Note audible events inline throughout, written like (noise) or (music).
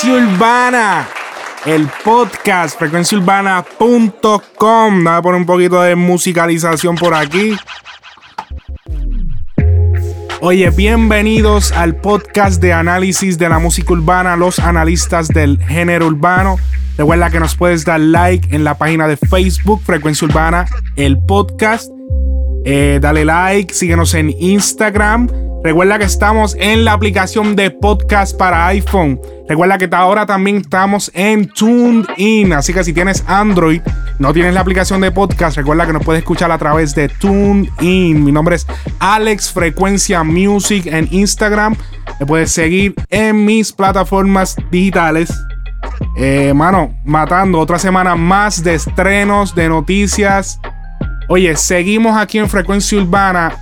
Frecuencia Urbana, el podcast frecuenciaurbana.com. Voy a poner un poquito de musicalización por aquí. Oye, bienvenidos al podcast de análisis de la música urbana, los analistas del género urbano. Recuerda que nos puedes dar like en la página de Facebook, Frecuencia Urbana, el podcast. Eh, dale like, síguenos en Instagram. Recuerda que estamos en la aplicación de podcast para iPhone. Recuerda que ahora también estamos en TuneIn. Así que si tienes Android, no tienes la aplicación de podcast, recuerda que nos puedes escuchar a través de TuneIn. Mi nombre es Alex Frecuencia Music en Instagram. Me puedes seguir en mis plataformas digitales. Eh, mano, matando otra semana más de estrenos, de noticias. Oye, seguimos aquí en Frecuencia Urbana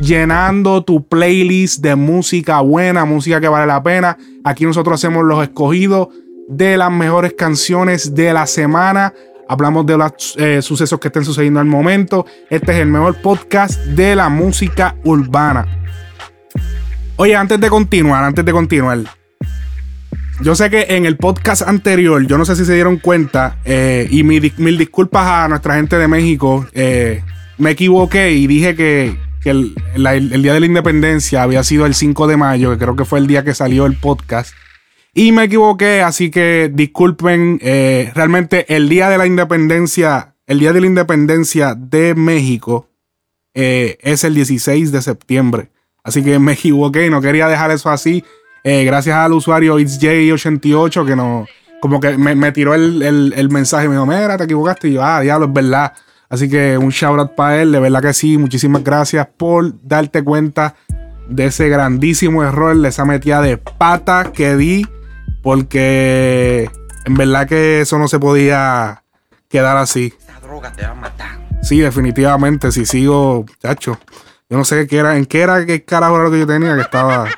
llenando tu playlist de música buena, música que vale la pena. Aquí nosotros hacemos los escogidos de las mejores canciones de la semana. Hablamos de los eh, sucesos que estén sucediendo al momento. Este es el mejor podcast de la música urbana. Oye, antes de continuar, antes de continuar. Yo sé que en el podcast anterior, yo no sé si se dieron cuenta, eh, y mil, mil, disculpas a nuestra gente de México, eh, me equivoqué y dije que, que el, la, el, día de la independencia había sido el 5 de mayo, que creo que fue el día que salió el podcast. Y me equivoqué, así que disculpen, eh, realmente el día de la independencia, el día de la independencia de México eh, es el 16 de septiembre. Así que me equivoqué, no quería dejar eso así. Eh, gracias al usuario ItsJ88 que no, como que me, me tiró el, el, el, mensaje, me dijo, mira, te equivocaste. Y yo, ah, diablo, es verdad. Así que un shout out para él, de verdad que sí. Muchísimas gracias por darte cuenta de ese grandísimo error, de esa metida de pata que di, porque en verdad que eso no se podía quedar así. Esa droga te va a matar. Sí, definitivamente, si sigo, chacho. Yo no sé qué era, en qué era, qué carajo era lo que yo tenía, que estaba,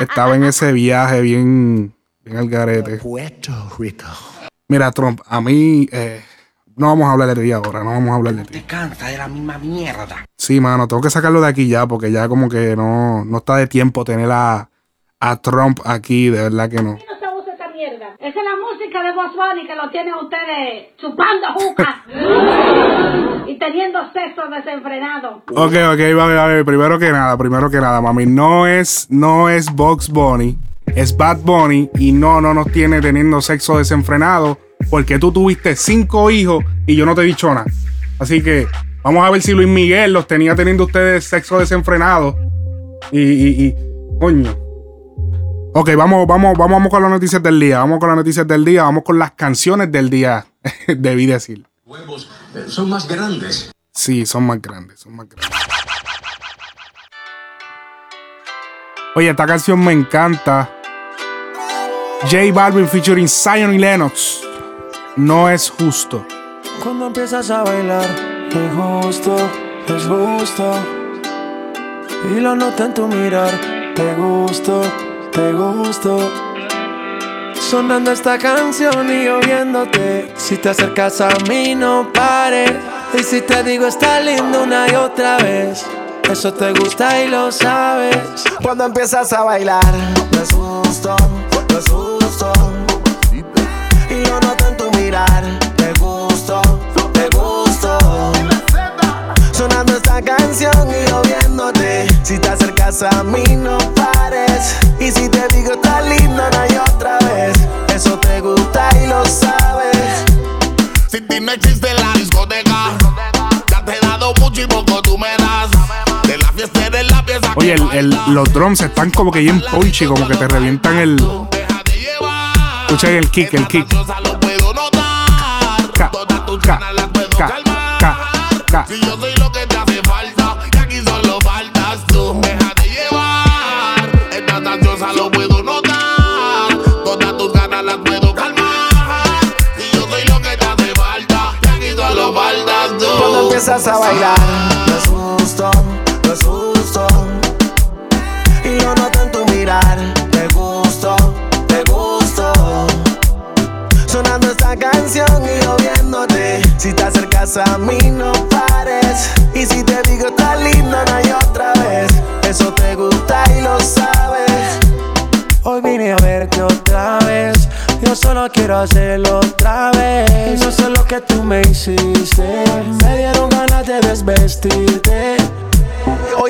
estaba en ese viaje bien, bien al garete. Puerto Rico. Mira, Trump, a mí, eh, no vamos a hablar de ti ahora, no vamos a hablar de ti. Te cansa de la misma mierda. Sí, mano, tengo que sacarlo de aquí ya, porque ya como que no, no está de tiempo tener a, a Trump aquí, de verdad que no. no se usa esta mierda. Esa es la música de Bunny que lo tienen ustedes chupando juca (laughs) y teniendo sexo desenfrenado. Ok, ok, vale, vale. Primero que nada, primero que nada, mami, no es, no es Box Bunny, es Bad Bunny y no, no nos tiene teniendo sexo desenfrenado porque tú tuviste cinco hijos y yo no te he dicho nada. Así que vamos a ver si Luis Miguel los tenía teniendo ustedes sexo desenfrenado. Y, y, y coño. Ok, vamos, vamos, vamos con las noticias del día. Vamos con las noticias del día. Vamos con las canciones del día. (laughs) Debí decir. Huevos eh, son más grandes. Sí, son más grandes, son más grandes. Oye, esta canción me encanta. J Balvin featuring Zion y Lennox. No es justo. Cuando empiezas a bailar, es justo, es justo. Y lo noto en tu mirar, te gusto, te gusto. Sonando esta canción y oyéndote. Si te acercas a mí, no pares. Y si te digo, está lindo una y otra vez. Eso te gusta y lo sabes. Cuando empiezas a bailar, no es justo, no es justo. Acercas a mí, no pares. Y si te digo, está lindo una y otra vez. Eso te gusta y lo sabes. Si ti no existe en la discoteca, ya te he dado mucho y poco tú me das. De la fiesta de la pieza Oye, el, el- los drums están como que bien punchy, como que te revientan el. Escucha el kick, el kick. Puedo notar. Ca, Todas empiezas a bailar,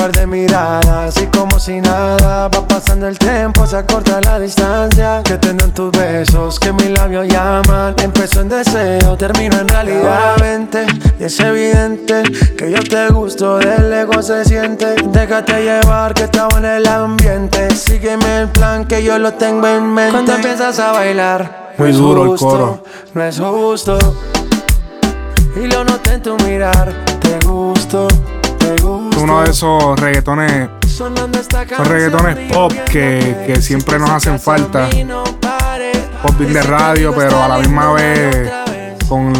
Par de miradas y como si nada Va pasando el tiempo, se acorta la distancia. Que tengo en tus besos, que mis labios llaman. Empezó en deseo, termino en realidad. Vente, y es evidente Que yo te gusto, del ego se siente. Déjate llevar, que estaba en el ambiente. Sígueme el plan, que yo lo tengo en mente. Cuando empiezas a bailar Muy no es duro el justo, coro. No es justo. Y lo noté en tu mirar, te gusto, gusto. Uno de esos reggaetones, esos reggaetones pop que, que siempre nos hacen falta. Pop de radio, pero a la misma vez con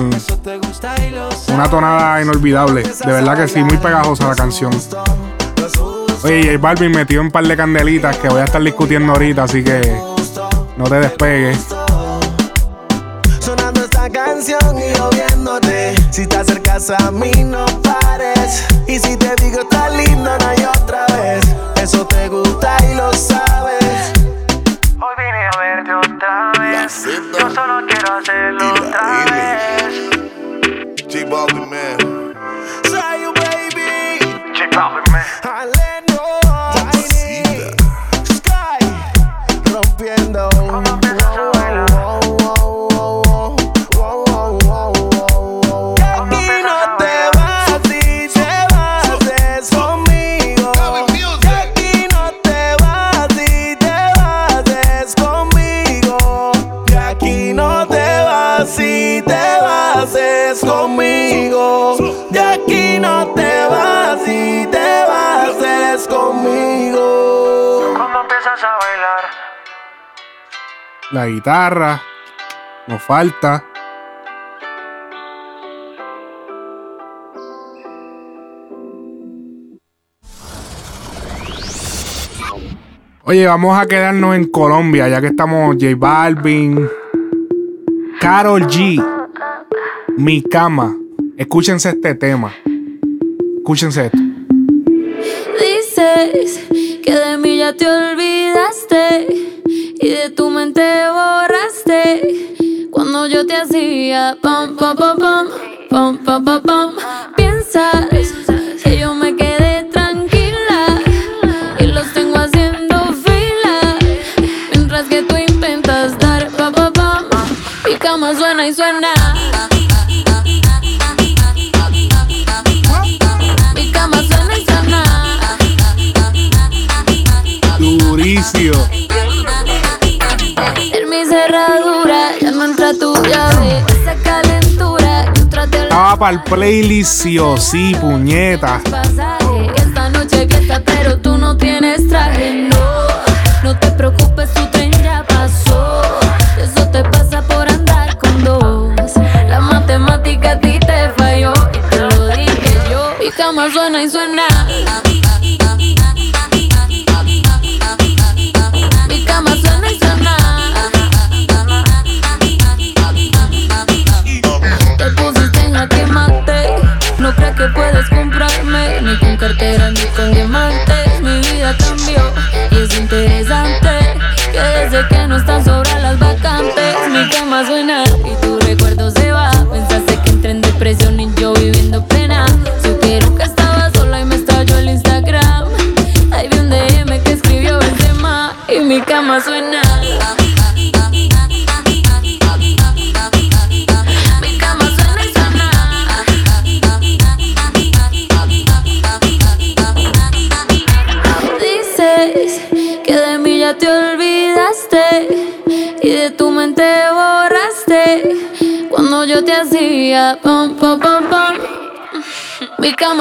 una tonada inolvidable. De verdad que sí, muy pegajosa la canción. Oye, J Balvin metió un par de candelitas que voy a estar discutiendo ahorita, así que no te despegues. Sonando esta canción y. Si te acercas a mí, no pares. Y si te digo está lindo, no hay otra vez. Eso te gusta y lo sabes. Hoy vine a verte otra vez. Yo solo quiero hacerlo otra vez. La guitarra, nos falta. Oye, vamos a quedarnos en Colombia, ya que estamos J Balvin, Carol G, Mi Cama. Escúchense este tema. Escúchense esto. Dices que de mí ya te olvidaste y de tu mente borraste cuando yo te hacía pam pam pam pam pam pam pam, pam. piensas que yo me quedé tranquila y los tengo haciendo fila mientras que tú intentas dar pam pam pam mi cama suena y suena para el playlist sí o sí, puñeta. Esta noche fiesta, pero tú no tienes traje. No, no te preocupes, tu tren ya pasó. Eso te pasa por andar con dos. La matemática a ti te falló. Y te lo dije yo. Mi cama suena y suena. में क्यों करते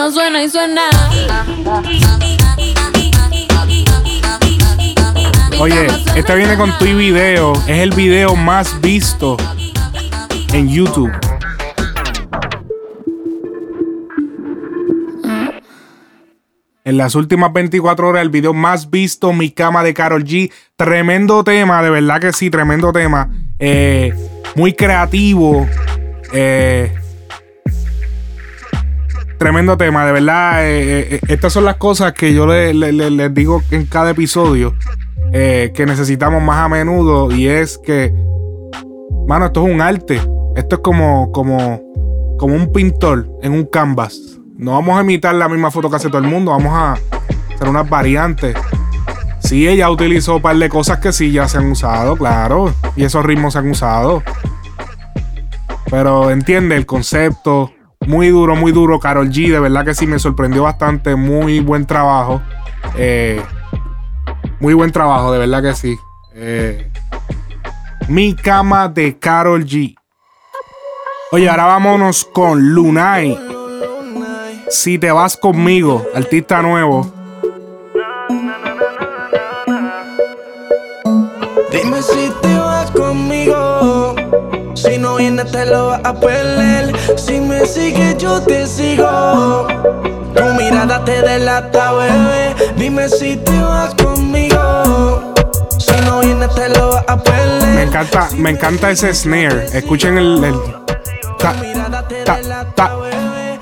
suena y suena. Oye, este viene con tu video. Es el video más visto en YouTube. En las últimas 24 horas, el video más visto, Mi Cama de Carol G. Tremendo tema, de verdad que sí, tremendo tema. Eh, muy creativo. Eh, tremendo tema, de verdad. eh, eh, estas son las cosas que yo le- le- les digo en cada episodio eh, que necesitamos más a menudo. Y es que, mano, esto es un arte. Esto es como, como, como un pintor en un canvas. No vamos a imitar la misma foto que hace todo el mundo, vamos a hacer unas variantes. Sí, ella utilizó un par de cosas que sí ya se han usado, claro. Y esos ritmos se han usado. Pero entiende el concepto. Muy duro, muy duro. Carol G, de verdad que sí me sorprendió bastante. Muy buen trabajo. Eh, muy buen trabajo, de verdad que sí. Eh, mi cama de Carol G. Oye, ahora vámonos con Lunay. Si te vas conmigo, artista nuevo. Dime si te vas. Si no vienes te lo vas a perder. Si me sigues yo te sigo. Tu mirada te delata, bebé. Dime si te vas conmigo. Si no vienes te lo vas a perder. Me encanta, me encanta ese snare. Escuchen el, el ta, ta, ta,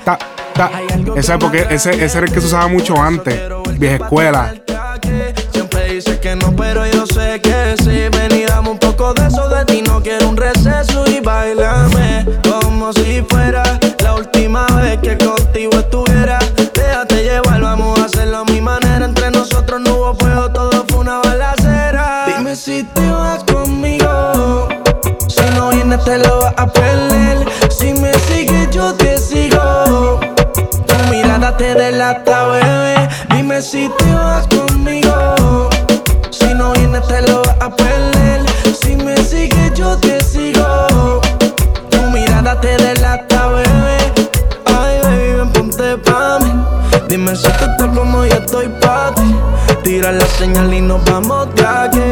ta, ta. Ese porque ese, ese era el que se usaba mucho antes. Vieja escuela. Que no, pero yo sé que sí. Ven y dame un poco de eso de ti. Que contigo estuviera. Déjate llevar, vamos a hacerlo a mi manera. Entre nosotros no hubo fuego, todo fue una balacera. Dime si te vas conmigo. Si no vienes, te lo vas a perder. Si me sigues, yo te sigo. Tu mirada te delata, bebé. Dime si te vas conmigo.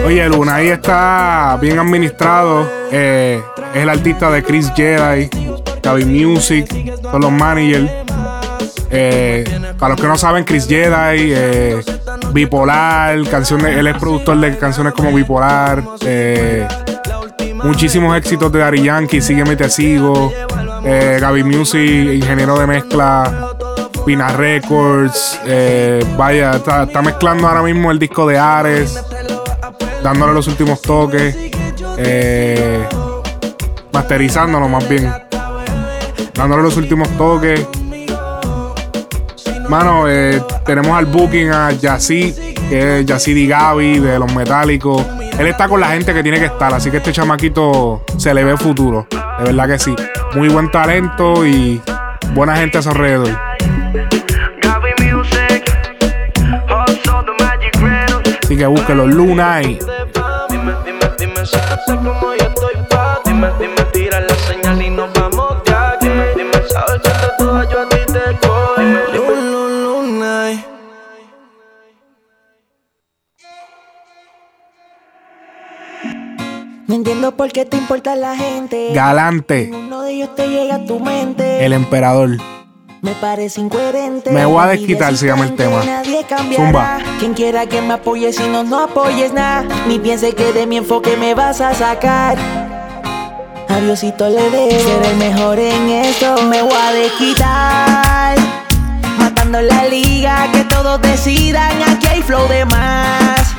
Oye, Luna ahí está bien administrado. Eh, es el artista de Chris Jedi, Gaby Music, son los managers. Eh, para los que no saben, Chris Jedi, eh, Bipolar, canciones, él es productor de canciones como Bipolar. eh, muchísimos éxitos de Dari Yankee, Sígueme Te Sigo. Eh, Gaby Music, ingeniero de mezcla. Pina Records. eh, vaya, está, mezclando ahora mismo el disco de Ares. Dándole los últimos toques. eh, masterizándolo más bien. Dándole los últimos toques. Mano, eh, tenemos al booking a Yassi, que es Yassi Gaby de los Metálicos. Él está con la gente que tiene que estar, así que este chamaquito se le ve futuro. De verdad que sí. Muy buen talento y buena gente a su alrededor. Así que búsquelo, Luna y Dime, dime, dime si tú estás como yo estoy pa' ti. Dime, dime, tira la señal y nos vamos de aquí. Dime, dime, sabes que te toda yo a ti te cojo. Dime, dime, luna. No entiendo por qué te importa la gente. Galante, Uno de ellos te llega a tu mente. el emperador. Me parece incoherente. Me voy a desquitar, es se llama el tema. Nadie cambiará. Zumba. Quien quiera que me apoye, si no, no apoyes nada. Ni piense que de mi enfoque me vas a sacar. A Diosito le debo ser el mejor en esto. Me voy a desquitar. Matando la liga, que todos decidan. Aquí hay flow de más.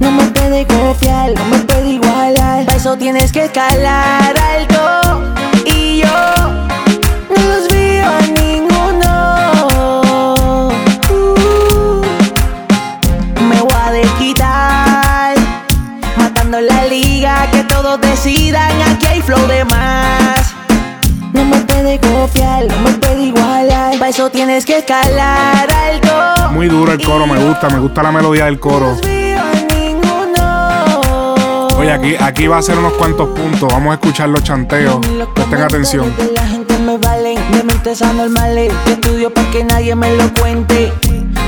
No me puede confiar, no me puede igualar. Para eso tienes que escalar alto. Y yo no los veo a aquí hay flow de más. No me puede copiar, no me puede igualar, para eso tienes que escalar alto. Muy duro el coro, me gusta, me gusta la melodía del coro. Oye, aquí, aquí va a ser unos cuantos puntos. Vamos a escuchar los chanteos. Presten atención. La gente me valen, de mentes anormales. Yo estudio para que nadie me lo cuente.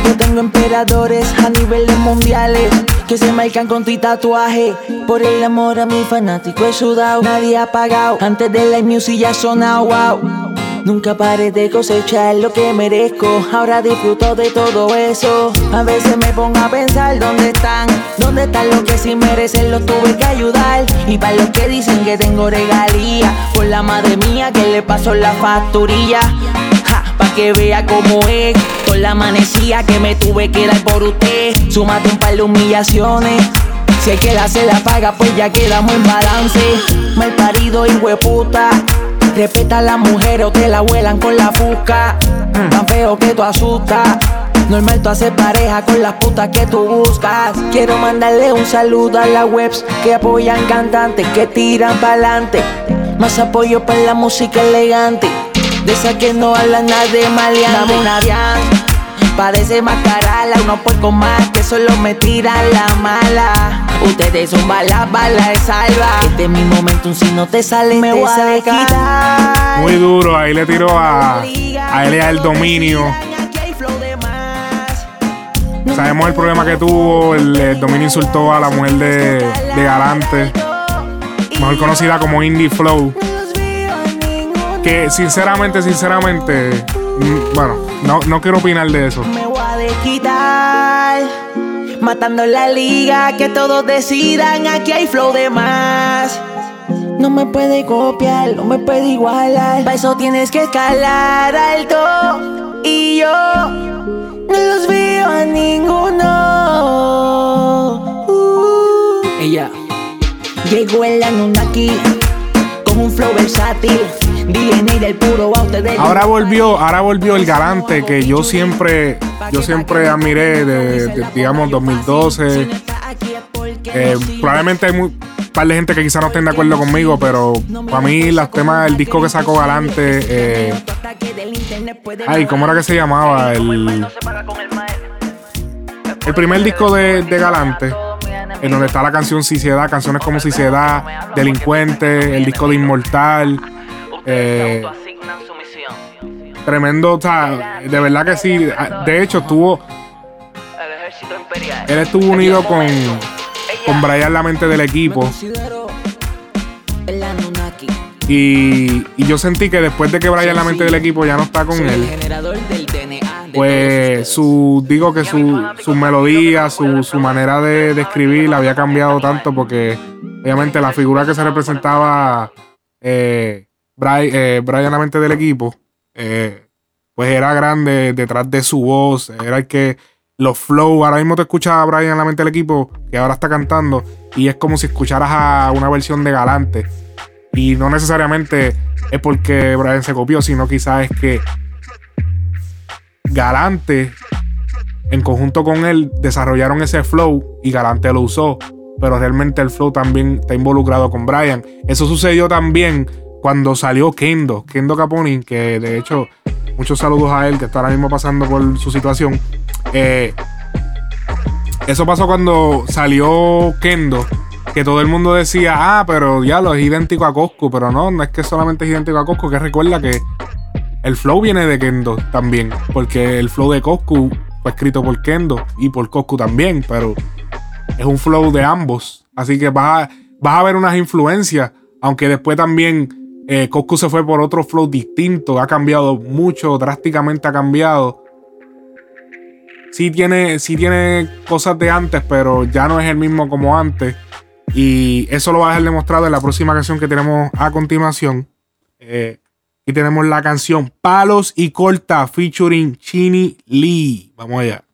Yo tengo emperadores a niveles mundiales que se marcan con tu tatuaje. Por el amor a mi fanático he sudado, nadie ha pagado. Antes de la music ya sonado, wow. Nunca paré de cosechar lo que merezco. Ahora disfruto de todo eso. A veces me pongo a pensar dónde están, dónde están los que sí merecen, los tuve que ayudar. Y para los que dicen que tengo regalía, por la madre mía que le pasó la facturilla. Pa' que vea cómo es, con la amanecía que me tuve que dar por usted. Súmate un par de humillaciones. Si el que la se la paga, pues ya quedamos en balance. Mal parido y hueputa. Respeta a la mujer o te la vuelan con la fusca. Tan feo que tú asustas. Normal tú haces pareja con las putas que tú buscas. Quiero mandarle un saludo a las webs que apoyan cantantes que tiran pa'lante. Más apoyo para la música elegante. De esa que no hablan nada de maleante. Dame una Bian, Parece mascarala, unos puercos más que solo me tiran la mala. Ustedes son balas, balas de salva. Este es mi momento, si no te sale, me voy a quitar. Muy duro, ahí le tiró a, a Elia el dominio. Sabemos el problema que tuvo, el, el dominio insultó a la mujer de, de Galante, mejor conocida como Indie Flow. Que sinceramente, sinceramente, mm, bueno, no, no quiero opinar de eso. Me voy a desquitar. Matando la liga, que todos decidan, aquí hay flow de más. No me puede copiar, no me puede igualar. Para eso tienes que escalar alto. Y yo no los veo a ninguno. Uh. Ella llegó el Anunnaki con un flow versátil. DNA del puro. Ahora volvió, ahora volvió el galante que yo siempre, yo siempre admiré de, de, digamos 2012. Eh, probablemente hay un par de gente que quizá no estén de acuerdo conmigo, pero para mí los temas, el disco que sacó Galante, eh, ay, ¿cómo era que se llamaba? El, el primer disco de, de Galante en donde está la canción Si se da, canciones como Si se da, Delincuente, el disco de Inmortal. Eh, tremendo, o sea, de verdad que sí. De hecho, estuvo. Él estuvo unido con, con Brian La Mente del equipo. Y, y yo sentí que después de que Brian La Mente del equipo ya no está con él, pues su, digo que su, su melodía, su, su manera de, de, escribir había cambiado tanto porque obviamente la figura que se representaba eh, Brian, eh, Brian la mente del equipo, eh, pues era grande detrás de su voz, era el que los flow, ahora mismo te escuchas a Brian la mente del equipo, que ahora está cantando, y es como si escucharas a una versión de Galante. Y no necesariamente es porque Brian se copió, sino quizás es que Galante, en conjunto con él, desarrollaron ese flow y Galante lo usó. Pero realmente el flow también está involucrado con Brian. Eso sucedió también cuando salió Kendo, Kendo Caponi, que de hecho, muchos saludos a él, que está ahora mismo pasando por su situación. Eh, eso pasó cuando salió Kendo, que todo el mundo decía, ah, pero ya lo es idéntico a Coscu, pero no, no es que solamente es idéntico a Coscu, que recuerda que el flow viene de Kendo también, porque el flow de Coscu fue escrito por Kendo y por Coscu también, pero es un flow de ambos, así que vas a, vas a ver unas influencias, aunque después también eh, se fue por otro flow distinto, ha cambiado mucho, drásticamente ha cambiado. Sí tiene, sí tiene cosas de antes, pero ya no es el mismo como antes. Y eso lo va a dejar demostrado en la próxima canción que tenemos a continuación. Eh, y tenemos la canción Palos y Corta featuring Chini Lee. Vamos allá.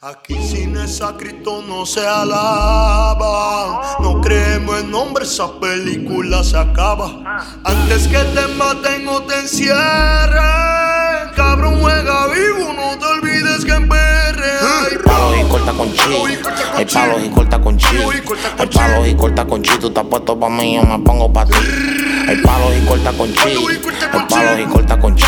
Aquí sin esa Cristo no se alaba. No creemos en nombre, esa película se acaba. Antes que te maten o te encierren. Cabrón, juega vivo, no te olvides que perre hay palos y corta con chi. Hay palos y corta con chi. Hay palos y corta con chi. Tú estás puesto pa' mí, yo me pongo pa' ti. Hay palos y corta con chi. Hay palos y corta con chi.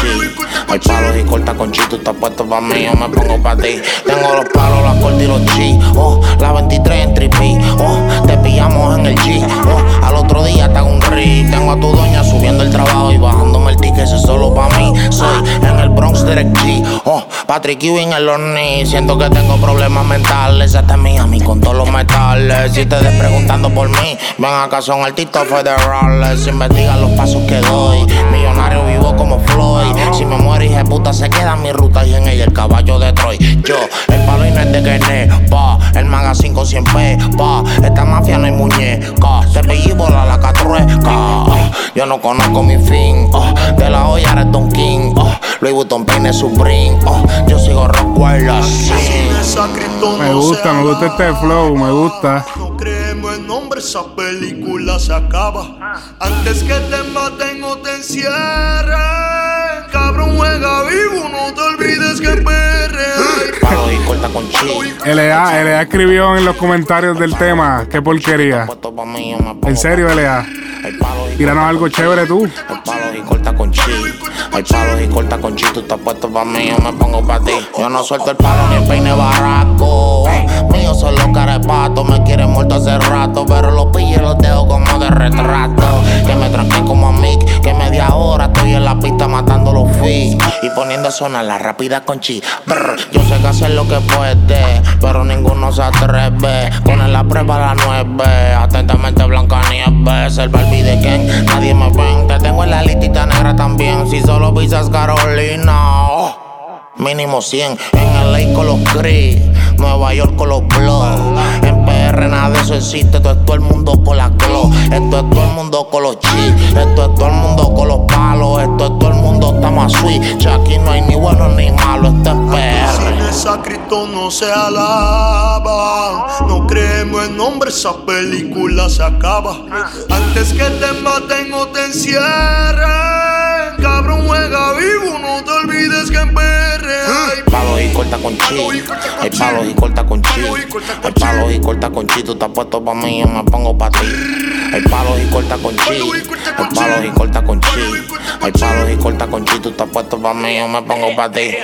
Hay palos y corta con chi. Tú estás puesto pa' mí, yo me pongo pa' ti. Tengo los palos, las cortas y los chi. Oh, la 23 en tripi. Oh, te pillamos en el G. Oh, al otro día te hago un ri. Tengo a tu doña subiendo el trabajo y bajándome el ticket. Eso es solo pa' mí. Soy en el Bronx Direct G. Oh, Patrick Ewing en los knees. Siento que tengo problemas mentales. Hasta Miami con todos los metales. Si te des preguntando por mí, ven acá, son artistas federales. Investiga los pasos que doy. Millonario vivo como Floyd. Si me muero, hija de puta, se queda mi ruta y en ella el caballo de Troy. Yo, el palo y no es de Kene, pa. El magazine con 100 p, pa. Esta mafia no hay muñeca. Te pillé bola la catrueca. Yo no conozco mi fin. oh. De la olla eres Don King. oh. Louis Vuitton peine Supreme. oh. Yo sigo Rockwell así. Me gusta, me gusta este flow, me gusta. Creemos en nombre, esa película se acaba. Antes que te maten o te encierren. Cabrón, juega vivo, no te olvides que perre. Y corta con chi. LA, LA escribió en los comentarios del tema, qué porquería. En serio, LA. Tíranos algo chévere tú. Hay palos y corta con chi. Hay palos y corta con chi. Tú estás puesto pa' mí, yo me pongo pa' ti. Yo no suelto el palo ni el peine barraco. Mío son los carepatos. Me quieren muerto hace rato. Pero los pillo y los dejo como de retrato. Que me tranquen como a Mick. Que media hora estoy en la pista matando los fees. Y poniendo a sonar la rápida con chi. Brr, yo sé que hacer que puede. Pero ninguno se atreve. Poner la prueba a las nueve. Atentamente Blanca Nieves. El Barbie de. Nadie me ven. Te tengo en la listita negra también. Si solo pisas Carolina. oh. Mínimo 100 en LA con los Gris, Nueva York con los Blood. En PR nada de eso existe, esto es todo el mundo con la glow. Esto es todo el mundo con los chi, esto es todo el mundo con los palos, esto es todo el mundo estamos sweet. Ya aquí no hay ni bueno ni malo, esto es PR. Sin esa Cristo no se alaba. No creemos en nombre, esa película se acaba. Antes que te maten o te encierren. Cabrón, juega vivo, no te olvides que en PR hay palos y corta con chi. Hay palos y corta con chi. Hay palos y corta con chi. Tú estás puesto pa' mí, yo me pongo pa' ti. Hay palos y corta con chi. Hay palos y corta con chi. Hay palos y corta con chi. Tú estás puesto pa' mí, yo me pongo pa' ti.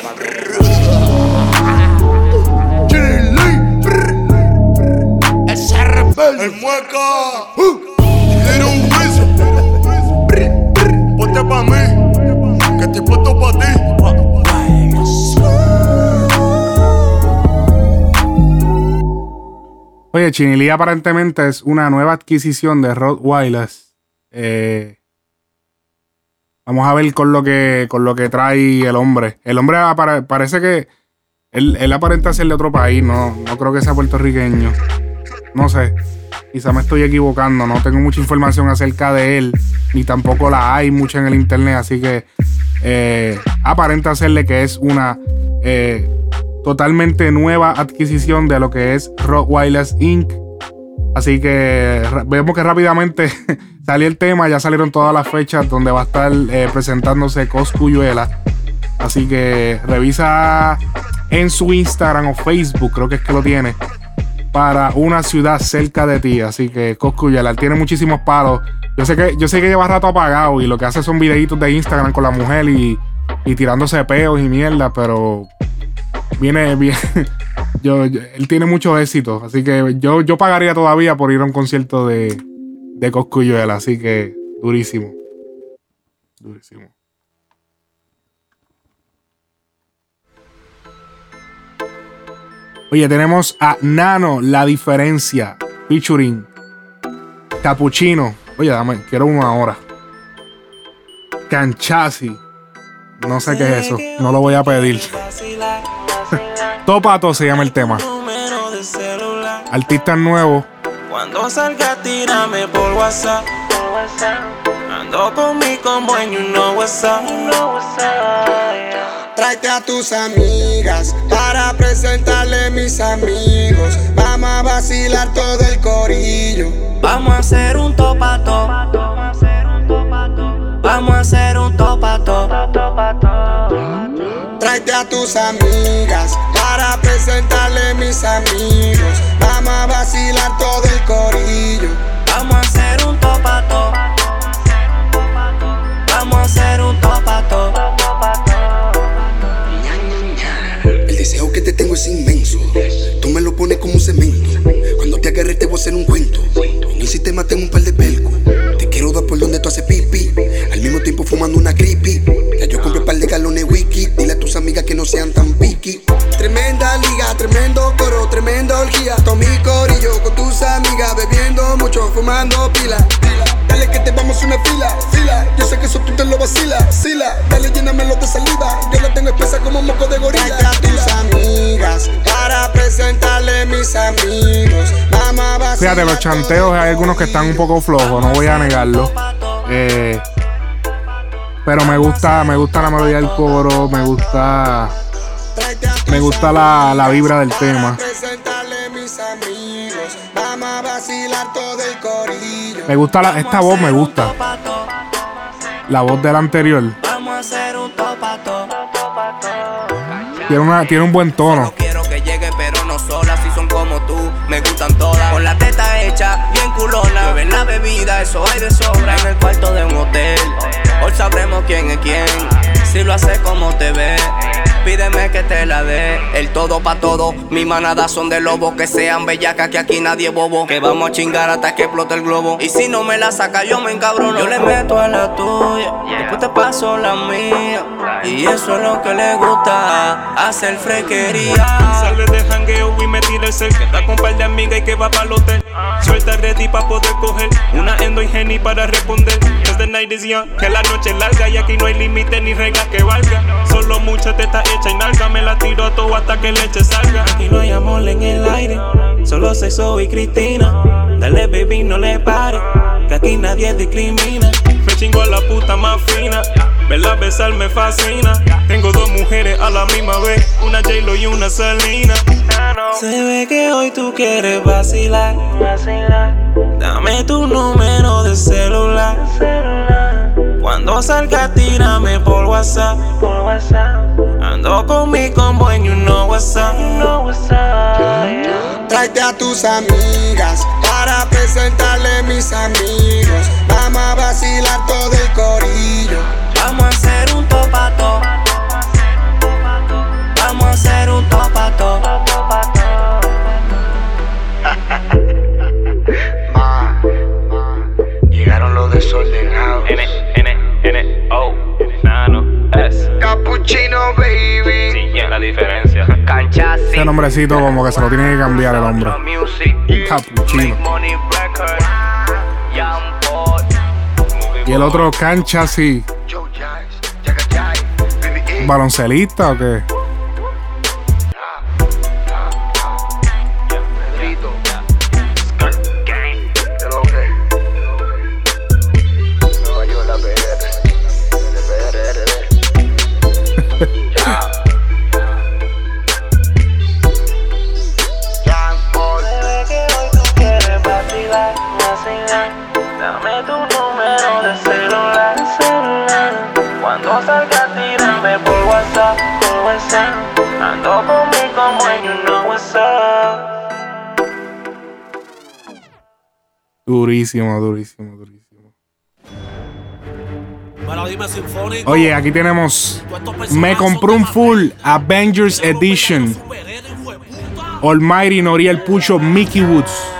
El mueca. Little Wizard. Ponte pa' mí. Oye, Chinilí aparentemente es una nueva adquisición de Rottweilers. Eh, vamos a ver con lo que con lo que trae el hombre. El hombre parece que él, él aparenta ser de otro país, no, no creo que sea puertorriqueño. No sé. Quizá me estoy equivocando, no tengo mucha información acerca de él, ni tampoco la hay mucha en el internet, así que eh, aparenta serle que es una eh, totalmente nueva adquisición de lo que es Rottweilers Inc. Así que vemos que rápidamente (laughs) salió el tema, ya salieron todas las fechas donde va a estar eh, presentándose Coscuyuela. Así que revisa en su Instagram o Facebook, creo que es que lo tiene, para una ciudad cerca de ti. Así que Coscuyuela tiene muchísimos palos. Yo sé que, yo sé que lleva rato apagado y lo que hace son videitos de Instagram con la mujer y, y tirándose peos y mierda, pero viene bien. (laughs) Yo, él tiene mucho éxito, así que yo, yo pagaría todavía por ir a un concierto de, de así que durísimo. Durísimo. Oye, tenemos a Nano, La Diferencia, featuring Capuchino. Oye, dame, quiero uno ahora. Canchasi. No sé qué es eso, no lo voy a pedir. (laughs) Topato se llama el tema. Artista nuevo. Cuando salga, tírame por WhatsApp. Ando con mi combo en you know what's up. Tráete a tus amigas para presentarle mis amigos. Vamos a vacilar todo el corillo. Vamos a hacer un topato. Vamos a hacer un topato. Tráete a tus amigas para presentarle mis amigos. Vamos a vacilar todo el corillo. Vamos a hacer un topato. Vamos a hacer un topato. Deseo que te tengo es inmenso. Tú me lo pones como un cemento. Cuando te agarre te voy a hacer un cuento. En el sistema tengo un par de pelcos. Te quiero dar por donde tú haces pipi. Al mismo tiempo fumando una creepy. Ya yo compré un par de galones wiki. Dile a tus amigas que no sean tan picky. Tremenda liga, tremendo coro, tremenda orgía. Tommy corillo con tus amigas. Bebiendo mucho, fumando pila. Dale que te vamos a una fila, fila. Yo sé que eso tú te lo vacilas, sila. Dale, llénamelo de saliva. Yo la tengo espesa como moco de gorila. a tus amigas para presentarle mis amigos. Vamos Fíjate, los chanteos hay algunos que están un poco flojos, no voy a negarlo. Eh, pero me gusta, me gusta la melodía del coro, me gusta. Me gusta la, la vibra del tema. Vacilar todo el corillo. Me gusta la, esta voz, me gusta. La voz del anterior. Vamos a hacer un topato. Tiene, una, tiene un buen tono. Quiero que llegue, pero no sola. Si son como tú, me gustan todas. Con la teta hecha, bien culona. Beben la bebida, eso hay de sobra. En el cuarto de un hotel. Hoy sabremos quién es quién. Si lo hace como te ve. Pídeme que te la dé, el todo pa' todo. Mi manada son de lobos que sean bellacas, que aquí nadie bobo. Que vamos a chingar hasta que explote el globo. Y si no me la saca, yo me encabrono. Yo le meto a la tuya, después te paso la mía. Y eso es lo que le gusta, hacer frequería. Sale de jangueo y me tira el cel Que está con par de amigas y que va para el hotel Suelta ready pa' poder coger Una endo y Henny para responder Cause the night is young, que la noche es larga Y aquí no hay límite ni reglas que valga Solo mucha teta y nalga Me la tiro a todo hasta que leche salga. Aquí no hay amor en el aire Solo sexo y Cristina. Dale baby no le pare Que aquí nadie discrimina. Me chingo a la puta más fina Verla besar me fascina. Tengo dos mujeres a la misma vez Una J-Lo y una Selena. Se ve que hoy tú quieres vacilar. Dame tu número de celular Cuando salga tírame por WhatsApp Ando con mi combo en you know what's up Tráete a tus amigas para presentarle mis amigos. Vamos a vacilar todo el corillo. Vamos a hacer un topato. Vamos a hacer un topato. (laughs) Cappuccino, baby. Sí, la diferencia Cancha Ese nombrecito como que se lo tiene que cambiar el hombre. Cappuccino. Y el otro cancha sí. ¿Baloncelista o qué? Durísimo, durísimo, durísimo. Oye, aquí tenemos. Me compré un full Avengers Edition. Almighty Noriel Pucho Mickey Woods.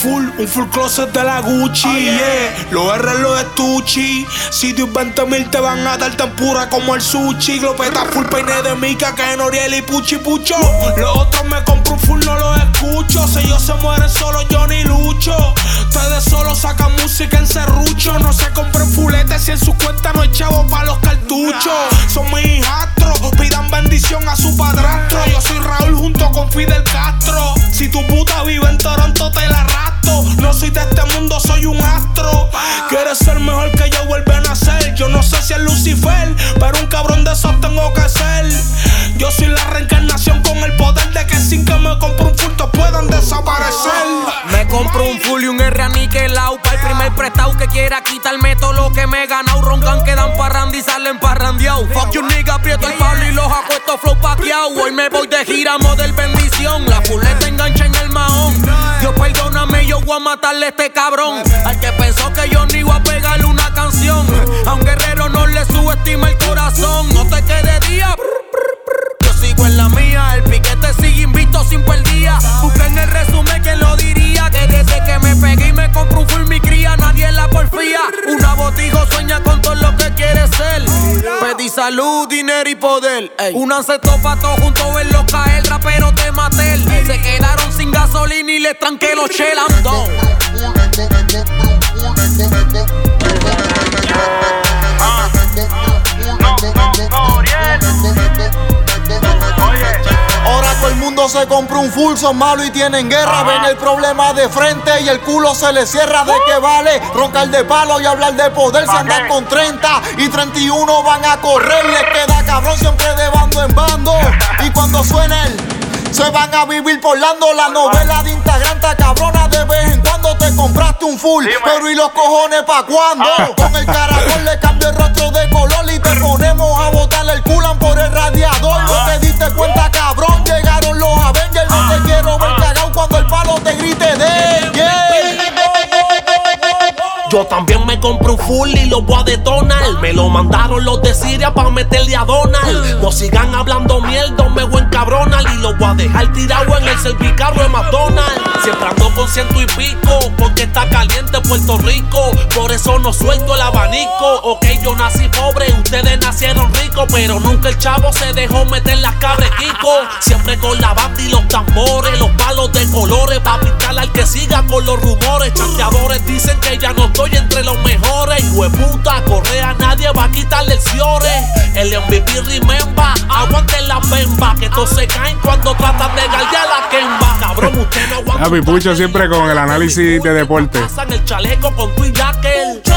Full, un full closet de la Gucci, yeah. Los R los estuchi. Sitios 20 mil te van a dar tan pura como el sushi. Glopeta full peine de mica que Noriel y Puchi Pucho. Los otros me compro un full, no los escucho. Si ellos se mueren solo, yo ni lucho. Ustedes solo sacan música en serrucho. No se compren fuletes si en su cuenta no hay chavo para los cartuchos. Son mis hijastros, pidan bendición a su padrastro. Yo soy Raúl junto con Fidel Castro. Si tu puta vive en Toronto, te la arrastro. No soy de este mundo, soy un astro. Quieres ser mejor que yo, vuelve a nacer. Yo no sé si es Lucifer, pero un cabrón de esos tengo que ser. Yo soy la reencarnación con el poder de que sin que me compre un full te puedan desaparecer. Me compro un full y un R aniquilado. Pa' el primer prestado que quiera quitarme todo lo que me he ganado. Roncan, quedan parrandi y salen parrandeado. Fuck you nigga, aprieto el palo y los acuesto flow paqueado. Hoy me voy de gira, model bendición. La fuleta engancha en el mahón. Dios perdóname, yo voy a matarle a este cabrón. Al que pensó que yo ni iba a pegarle una canción. A un guerrero no le subestima el corazón. No te quede día. Yo sigo en la mía, el piquete sigue invicto sin día. Busquen el resumen que lo diría. Que desde que me pegué y me compré un full mi cría, nadie la porfía. Una botijo sueña con todo lo que quiere ser. Pedí salud, dinero y poder. Ey. Únanse todos pa' todos juntos, verlo caer, rapero te maté. Se quedaron sin gasolina y le tranqué los chelandón. Ahora todo el mundo se compra un full, son malos y tienen guerra. Ven el problema de frente y el culo se le cierra. ¿De qué vale roncar de palo y hablar de poder? Si andan con 30 y 31 van a correr. Les queda cabrón siempre de bando en bando. (laughs) Y cuando suenen, se van a vivir porlando la novela de Instagram. está cabrona de vez en cuando te compraste un full. Pero ¿y los cojones pa' cuándo? Con el caracol le cambio el rostro de color y te ponemos a botarle el culan por el radiador. No te diste cuenta, cabrón. Llegaron los Avengers. No te quiero ver cagado cuando el palo te grite de yeah. Yo también me compré un full y lo voy a detonar. Me lo mandaron los de Siria para meterle a Donald. No sigan hablando mierda, me voy a encabronar. Y lo voy a dejar tirado en el servicarro de McDonald's. Siempre ando con ciento y pico, porque está caliente Puerto Rico. Por eso no suelto el abanico. Ok, yo nací pobre, ustedes nacieron ricos. Pero nunca el chavo se dejó meter las cabrequico. Siempre con la banda y los tambores, los palos de colores. Pa' picar al que siga con los rumores. Chanteadores dicen que ya no estoy entre los mejores. Hueputa, correa, nadie va a quitarle el ciore. El MVP remember, aguanten la bemba. Que todos se caen cuando tratan de galdear la quemba. Cabrón, usted no aguanta. A mi pucho siempre con el análisis de deporte. Pasan el chaleco con tu y jacket.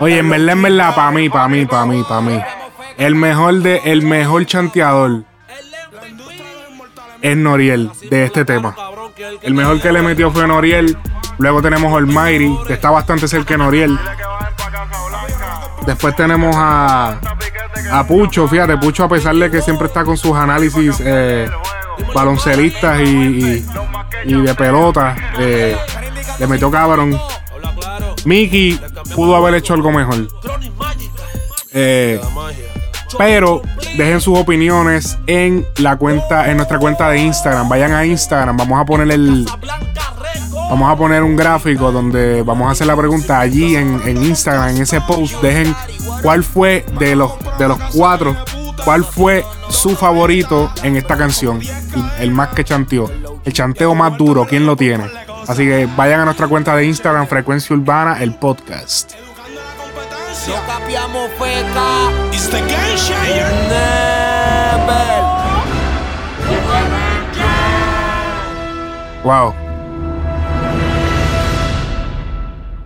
Oye, en verdad, en verdad, para mí, para mí, para mí, para mí. El mejor de, el mejor chanteador es Noriel de este tema. El mejor que le metió fue Noriel. Luego tenemos Almighty, que está bastante cerca de Noriel. Después tenemos a, a Pucho, fíjate, Pucho a pesar de que siempre está con sus análisis eh, baloncelistas y, y, y de pelota, eh, le metió cabrón. Mickey pudo haber hecho algo mejor. Eh, pero dejen sus opiniones en la cuenta, en nuestra cuenta de Instagram. Vayan a Instagram, vamos a poner el. Vamos a poner un gráfico donde vamos a hacer la pregunta allí en, en Instagram, en ese post. Dejen cuál fue de los, de los cuatro, cuál fue su favorito en esta canción. El más que chanteó. El chanteo más duro, ¿quién lo tiene? Así que vayan a nuestra cuenta de Instagram, Frecuencia Urbana, el podcast. Wow.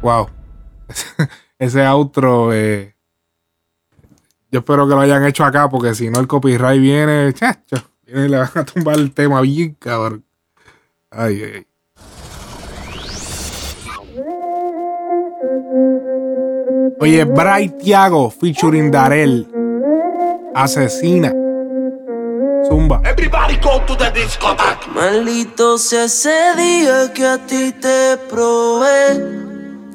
Wow. (laughs) Ese outro, eh, yo espero que lo hayan hecho acá, porque si no el copyright viene, chacho, viene y le van a tumbar el tema bien, cabrón. Ay, ay, ay. Oye, Bright Tiago featuring Darel. Asesina. Zumba. Everybody go to the discotheque. Maldito sea ese día que a ti te probé.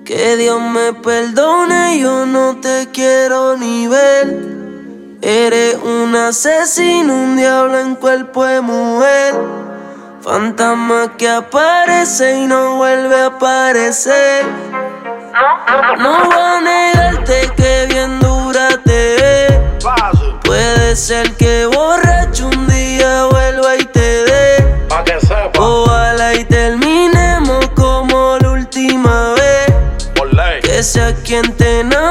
Que Dios me perdone, yo no te quiero ni ver. Eres un asesino, un diablo en cuerpo de mujer. Fantasma que aparece y no vuelve a aparecer. No voy a negarte que bien dura te ve. Puede ser que borracho un día vuelva y te dé. Ojalá y terminemos como la última vez. Que sea quien te enamore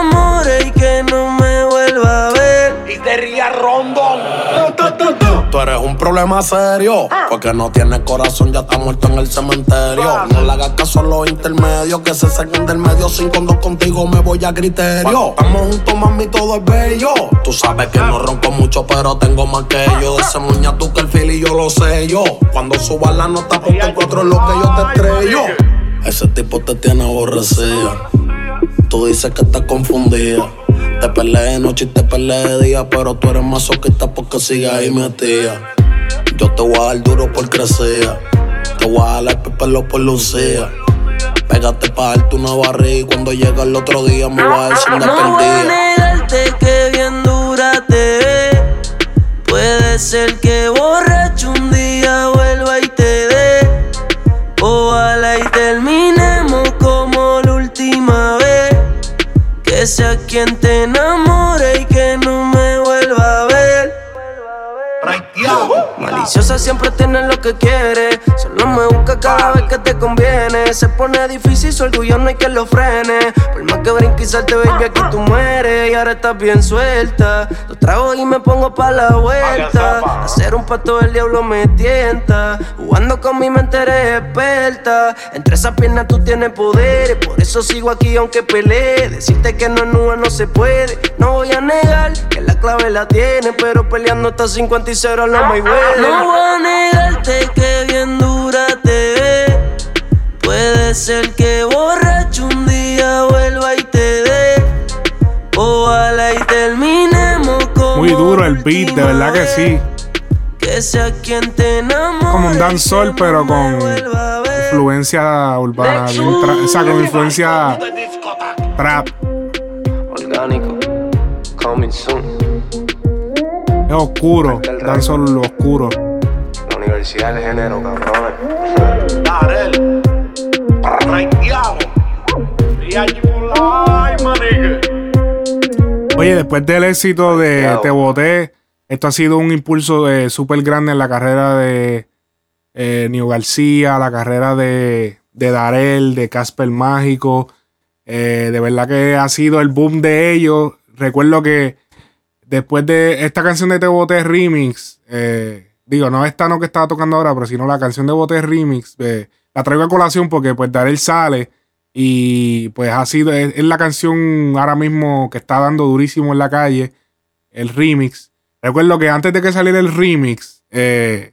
eres un problema serio. Porque no tienes corazón, ya está muerto en el cementerio. No le hagas caso a los intermedios, que se saquen del medio. Sin cuando contigo me voy a criterio. Estamos juntos, mami, todo es bello. Tú sabes que no ronco mucho, pero tengo más que yo. De ese muña tú que el fil y yo lo sé yo. Cuando suba la nota, el cuatro es lo que yo te estrello. Ese tipo te tiene aborrecida. Tú dices que estás confundida. Te peleé de noche y te peleé de día, pero tú eres masoquista porque sigues ahí metida. Yo te voy a dar duro por crecer. Te voy a jalar el pelo por lucía. Pégate pa' darte una barriga y cuando llega el otro día me va a decir una No voy a negarte que bien dura te ve. Puede ser que borracho Que sea quien te enamore y que no me vuelva a ver. Maliciosa siempre tiene lo que quiere. Solo me busca cada vez que te conviene. Se pone difícil, su orgullo no hay que lo frene. Por más que brinque y salte, baby, aquí tú mueres. Y ahora estás bien suelta. Los trago y me pongo pa' la vuelta. Hacer un pato del diablo me tienta. Jugando con mi mente eres experta. Entre esas piernas tú tienes poder. Por eso sigo aquí aunque pelee. Decirte que no es nua no se puede. No voy a negar que la clave la tiene. Pero peleando hasta 50 y 0 no me huele. No voy a negarte que bien dura te ve. Puede ser que borracho un día vuelva y te dé. Ojalá y terminemos como Muy duro el beat, de verdad que sí. que sea quien te enamore. Como un dancehall, pero con influencia urbana. bien tra- o sea, con influencia trap. Orgánico, coming soon. Es oscuro. Dancehall oscuro. Género. Darel. Oye, después del éxito de Te Boté, esto ha sido un impulso eh, súper grande en la carrera de eh, Nio García, la carrera de, de Darel, de Casper Mágico. Eh, de verdad que ha sido el boom de ellos. Recuerdo que después de esta canción de Te Boté Remix, eh, digo, no esta no que estaba tocando ahora, pero sino la canción de Boté Remix, eh, la traigo a colación porque pues Darel sale y pues ha sido, es, la canción ahora mismo que está dando durísimo en la calle, el remix. Recuerdo que antes de que saliera el remix, eh,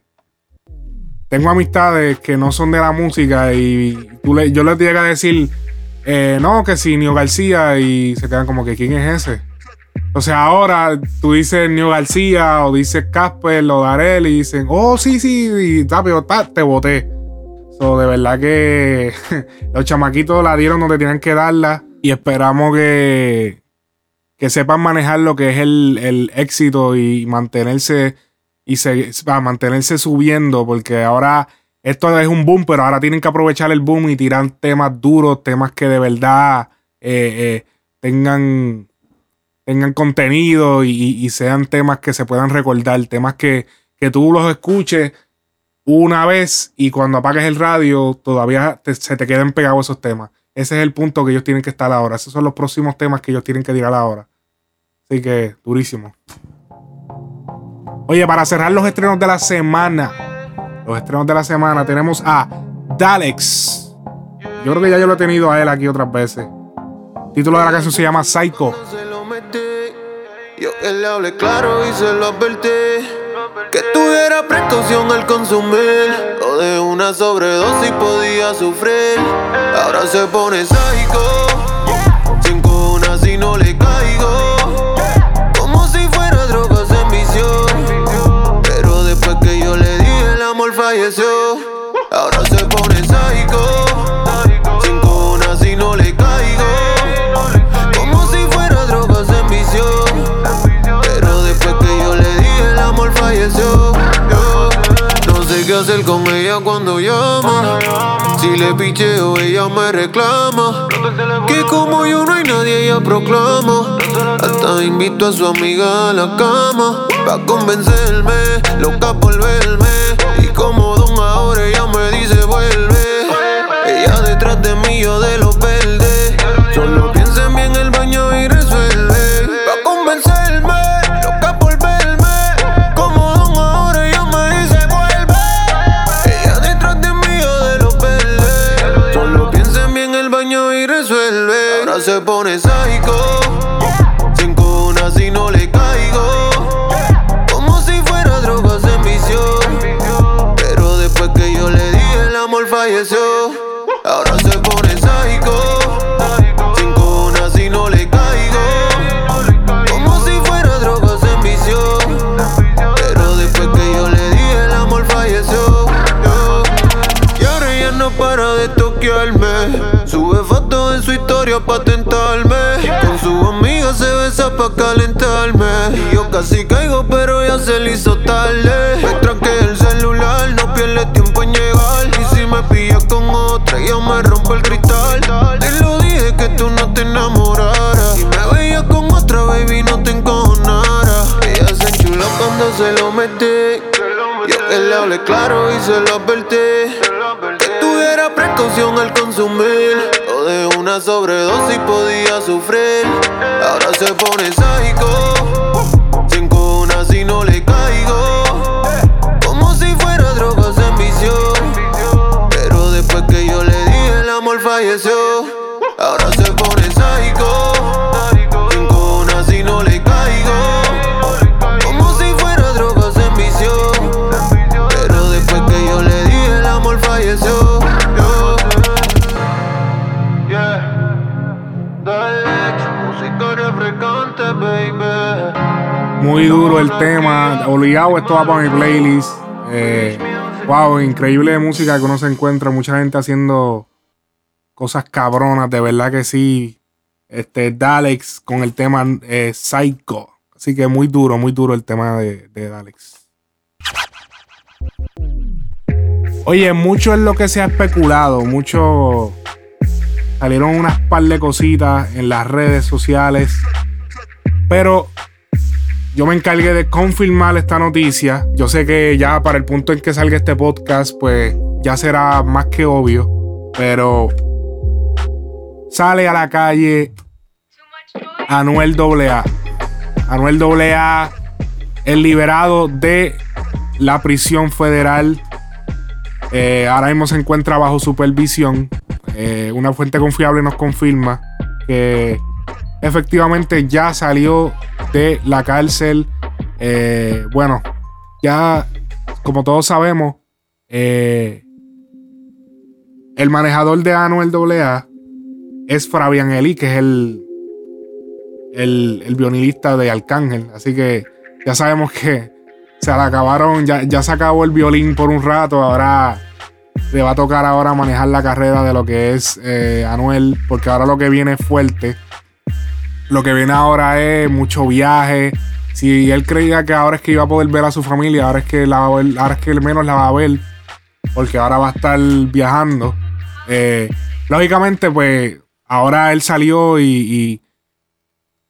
tengo amistades que no son de la música y tú le- yo les llego a decir, eh, no, que si Nio García y se quedan como que, ¿quién es ese? O sea, ahora tú dices Nio García o dices Casper o Darel y dicen, oh, sí, sí, y, tapio, ta, te boté. So, de verdad que (laughs) los chamaquitos la dieron donde tenían que darla y esperamos que, que sepan manejar lo que es el, el éxito y mantenerse y se, a mantenerse subiendo porque ahora esto es un boom, pero ahora tienen que aprovechar el boom y tirar temas duros, temas que de verdad eh, eh, tengan, tengan contenido y, sean temas que se puedan recordar, temas que, que tú los escuches una vez y cuando apagues el radio todavía se te queden pegados esos temas. Ese es el punto que ellos tienen que estar ahora. Esos son los próximos temas que ellos tienen que tirar ahora. Así que, durísimo. Oye, para cerrar los estrenos de la semana, los estrenos de la semana, tenemos a Dalex. Yo creo que ya yo lo he tenido a él aquí otras veces. Título de la canción se llama Psycho. Yo que le hablé claro y se lo advertí. Que tuviera precaución al consumir. O de una sobredosis podía sufrir. Ahora se pone psycho ella cuando llama Si le picheo ella me reclama. Que como yo no hay nadie ella proclama. Hasta invito a su amiga a la cama Pa' convencerme, loca por verme novia pa' tentarme. Con su amiga se besa pa' calentarme. Y yo casi caigo, pero ya se le hizo tarde. Me tranqué el celular, no pierde tiempo en llegar. Y si me pillas con otra, yo me rompo el cristal. Te lo dije que tú no te enamoraras. Si me veías con otra, baby, no te encojonara. Ella se enchuló cuando se lo metí. Yo que le hablé claro y se lo advertí. Que tuviera precaución al consumir. De una sobredosis podía sufrir. Ahora se pone sádico. Se encojona si no le caigo. Como si fuera droga se envició. Pero después que yo le dije, el amor falleció. Muy duro el tema. Obligado, esto va para mi playlist. Eh, wow, increíble música que uno se encuentra. Mucha gente haciendo cosas cabronas, de verdad que sí. Este, Dalex con el tema eh, Psycho. Así que muy duro, muy duro el tema de, de Dalex. Oye, mucho es lo que se ha especulado. Mucho. Salieron unas par de cositas en las redes sociales. Pero yo me encargué de confirmar esta noticia. Yo sé que ya para el punto en que salga este podcast, pues ya será más que obvio. Pero sale a la calle Anuel AA. Anuel AA el liberado de la prisión federal. Eh, ahora mismo se encuentra bajo supervisión. Eh, una fuente confiable nos confirma que efectivamente ya salió de la cárcel. Eh, bueno, ya como todos sabemos, eh, el manejador de Anuel AA es Fabián Eli, que es el, el, violinista de Arcángel. Así que ya sabemos que se le acabaron, ya, ya se acabó el violín por un rato. Ahora le va a tocar ahora manejar la carrera de lo que es eh, Anuel, porque ahora lo que viene fuerte. Lo que viene ahora es mucho viaje. Si él creía que ahora es que iba a poder ver a su familia, ahora es que la va a ver, ahora es que el menos la va a ver, porque ahora va a estar viajando. Eh, lógicamente, pues ahora él salió y,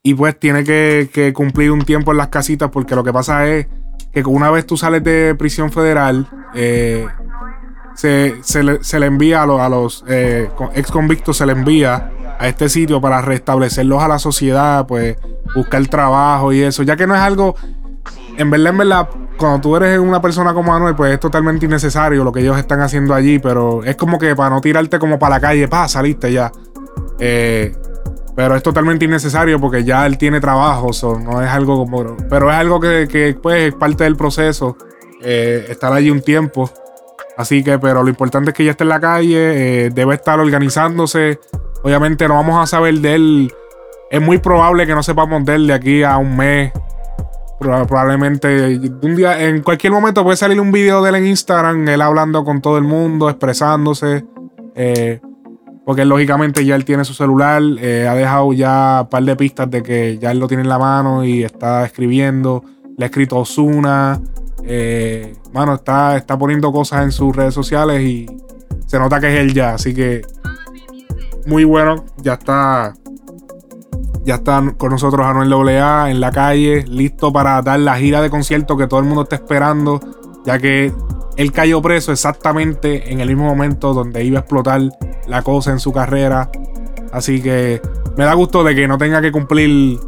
y, pues tiene que, cumplir un tiempo en las casitas, porque lo que pasa es que una vez tú sales de prisión federal, eh, se, se, le, se, le, envía a los, a los eh, ex convictos, se le envía a este sitio para restablecerlos a la sociedad, pues buscar trabajo y eso, ya que no es algo, en verdad, en verdad, cuando tú eres una persona como Anuel, pues es totalmente innecesario lo que ellos están haciendo allí, pero es como que para no tirarte como para la calle, pa, saliste ya. Eh, pero es totalmente innecesario porque ya él tiene trabajo, so, no es algo como. Pero es algo que, que pues, es parte del proceso. Eh, estar allí un tiempo. Así que, pero lo importante es que ya esté en la calle, eh, debe estar organizándose. Obviamente no vamos a saber de él. Es muy probable que no sepamos de él de aquí a un mes. Probablemente un día, en cualquier momento puede salir un video de él en Instagram, él hablando con todo el mundo, expresándose. Eh, porque lógicamente ya él tiene su celular, eh, ha dejado ya un par de pistas de que ya él lo tiene en la mano y está escribiendo. Le ha escrito Osuna. Eh, mano, está, está poniendo cosas en sus redes sociales y se nota que es él ya. Así que muy bueno. Ya está. Ya está con nosotros Anuel AA en la calle, listo para dar la gira de concierto que todo el mundo está esperando. Ya que él cayó preso exactamente en el mismo momento donde iba a explotar la cosa en su carrera. Así que me da gusto de que no tenga que cumplir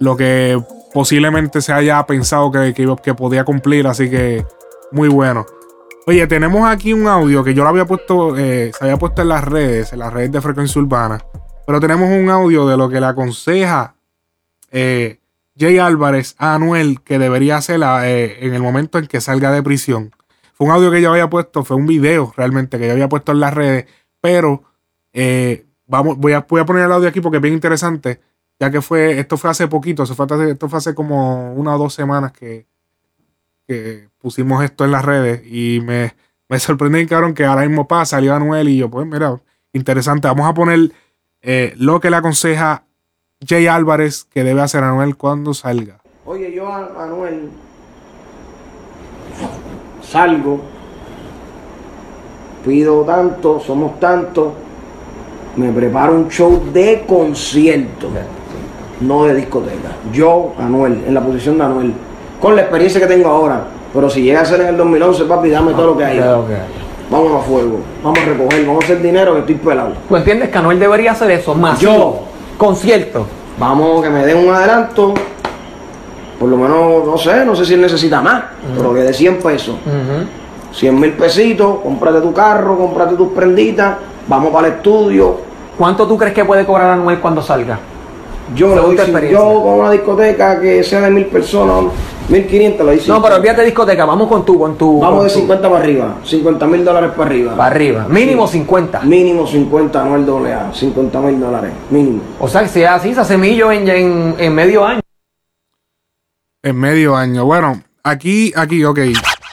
lo que posiblemente se haya pensado que, que, que, podía cumplir. Así que muy bueno. Oye, tenemos aquí un audio que yo lo había puesto, eh, se había puesto en las redes, en las redes de frecuencia urbana. Pero tenemos un audio de lo que le aconseja eh, Jay Álvarez a Anuel que debería hacer eh, en el momento en que salga de prisión. Fue un audio que yo había puesto, fue un video realmente que yo había puesto en las redes. Pero vamos, voy a, voy a poner el audio aquí porque es bien interesante ya que fue, esto fue hace poquito, esto fue esto fue hace como una o dos semanas que, que pusimos esto en las redes y me, me sorprende, cabrón, que ahora mismo pasa, salió Anuel y yo, pues mira, interesante, vamos a poner eh, lo que le aconseja Jay Álvarez que debe hacer Anuel cuando salga. Oye, yo Anuel salgo, pido tanto, somos tanto, me preparo un show de concierto, no de discoteca. Yo, Anuel, en la posición de Anuel, con la experiencia que tengo ahora, pero si llega a ser en el 2011, papi, dame todo lo que hay. Vamos a fuego, vamos a recoger, vamos a hacer dinero que estoy pelado. ¿Tú entiendes que Anuel debería hacer eso? Más Yo. concierto. Vamos, que me den un adelanto, por lo menos, no sé, no sé si él necesita más, pero que de 100 pesos. 100 mil pesitos, cómprate tu carro, cómprate tus prenditas, vamos para el estudio. ¿Cuánto tú crees que puede cobrar Anuel cuando salga? Yo tu cin- experiencia. yo con una discoteca que sea de mil personas, 1500 le doy No, pero olvídate discoteca, vamos con tu, con tu. Vamos con de tu- 50 para arriba, 50 mil dólares para arriba. Para arriba. Mínimo 50. Mínimo 50, no el doble A, 50 mil dólares, mínimo. O sea, que si es así, se hace millo en, en, en medio año. En medio año. Bueno, aquí, aquí, ok.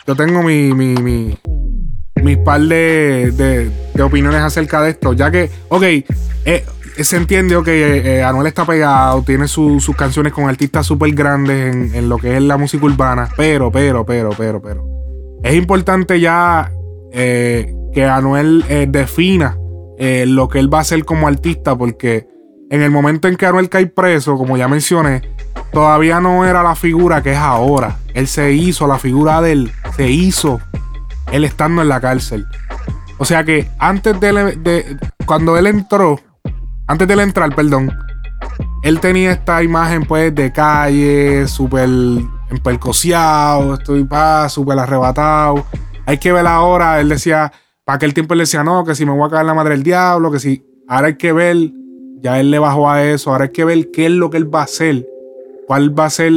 Yo tengo mi, mi, mi, mis par de, de, de opiniones acerca de esto. Ya que, ok, eh, se entiende, ok, eh, eh, Anuel está pegado, tiene su- sus canciones con artistas súper grandes en, lo que es la música urbana. Pero, pero, pero, pero, pero. Es importante ya eh, que Anuel defina lo que él va a hacer como artista, porque en el momento en que Anuel cae preso, como ya mencioné, todavía no era la figura que es ahora. Él se hizo, la figura de él se hizo él estando en la cárcel. O sea que antes de, de- cuando él entró, antes de él entrar, perdón, él tenía esta imagen pues de calle, súper empercociado, estoy pa, súper arrebatado. Hay que ver ahora, él decía, para aquel tiempo él decía, no, que si me voy a caer la madre del diablo, que si, ahora hay que ver, ya él le bajó a eso, ahora hay que ver qué es lo que él va a hacer, cuál va a ser,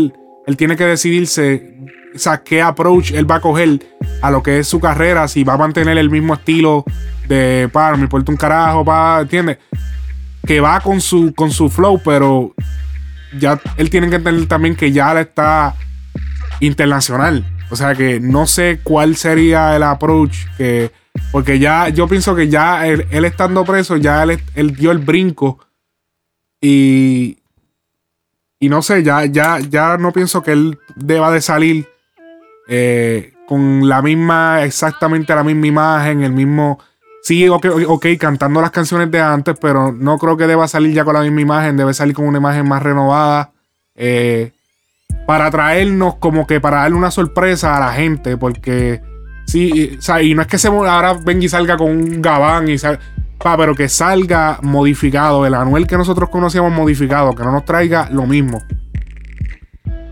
él tiene que decidirse, o sea, qué approach él va a coger a lo que es su carrera, si va a mantener el mismo estilo de, para, me importa un carajo, pa, ¿entiendes? Que va con su, con su flow, pero ya él tiene que entender también que ya está internacional. O sea que no sé cuál sería el approach que. Porque ya, yo pienso que ya él, él estando preso, ya él, él dio el brinco. Y. Y no sé, ya, ya, ya no pienso que él deba de salir eh, con la misma, exactamente la misma imagen, el mismo. Sí, ok, cantando las canciones de antes, pero no creo que deba salir ya con la misma imagen, debe salir con una imagen más renovada. eh, para traernos como que para darle una sorpresa a la gente, porque sí, o sea, y no es que se ahora venga y salga con un gabán y sal- pa, pero que salga modificado, el Anuel que nosotros conocíamos modificado, que no nos traiga lo mismo.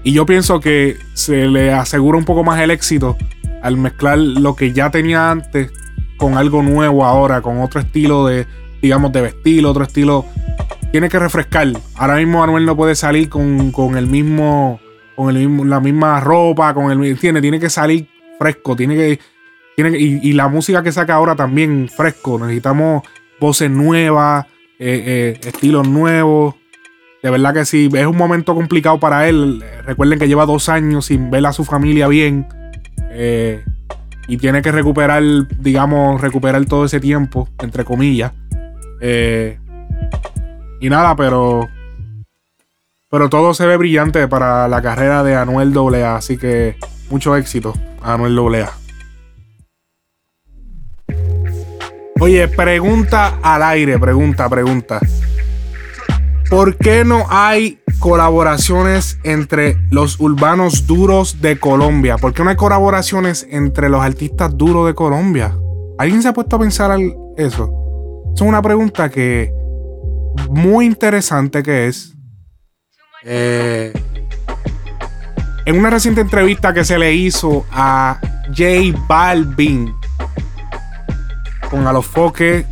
Y yo pienso que se le asegura un poco más el éxito al mezclar lo que ya tenía antes con algo nuevo ahora, con otro estilo de, digamos, de vestir, otro estilo. Tiene que refrescar. Ahora mismo Anuel no puede salir con, con el mismo, con el mismo, la misma ropa, con el tiene, tiene que salir fresco, tiene que, tiene y, la música que saca ahora también fresco. Necesitamos voces nuevas, eh, eh, estilos nuevos. De verdad que sí, es un momento complicado para él. Recuerden que lleva dos años sin ver a su familia bien. eh, y tiene que recuperar, digamos, recuperar todo ese tiempo, entre comillas. Eh, y nada, pero. Pero todo se ve brillante para la carrera de Anuel AA. Así que mucho éxito Anuel AA. Oye, pregunta al aire, pregunta, pregunta. ¿Por qué no hay colaboraciones entre los urbanos duros de Colombia? ¿Por qué no hay colaboraciones entre los artistas duros de Colombia? ¿Alguien se ha puesto a pensar eso? Es una pregunta que muy interesante que es. Eh, en una reciente entrevista que se le hizo a J Balvin con Alofoque,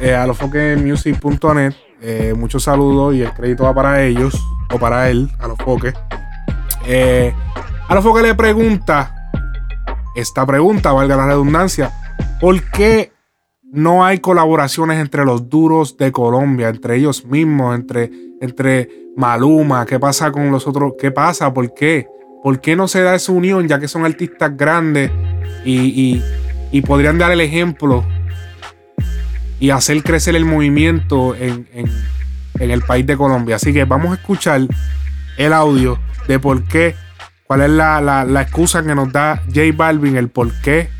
eh, alofoquemusic.net, eh, muchos saludos y el crédito va para ellos o para él, Alofoque. Eh, Alofoque le pregunta esta pregunta, valga la redundancia, ¿por qué no hay colaboraciones entre los duros de Colombia, entre ellos mismos, entre, entre Maluma? ¿Qué pasa con los otros? ¿Qué pasa? ¿Por qué? ¿Por qué no se da esa unión, ya que son artistas grandes y, y- y podrían dar el ejemplo y hacer crecer el movimiento en, en- en el país de Colombia. Así que vamos a escuchar el audio de por qué, cuál es la, la- la excusa que nos da J Balvin, el por qué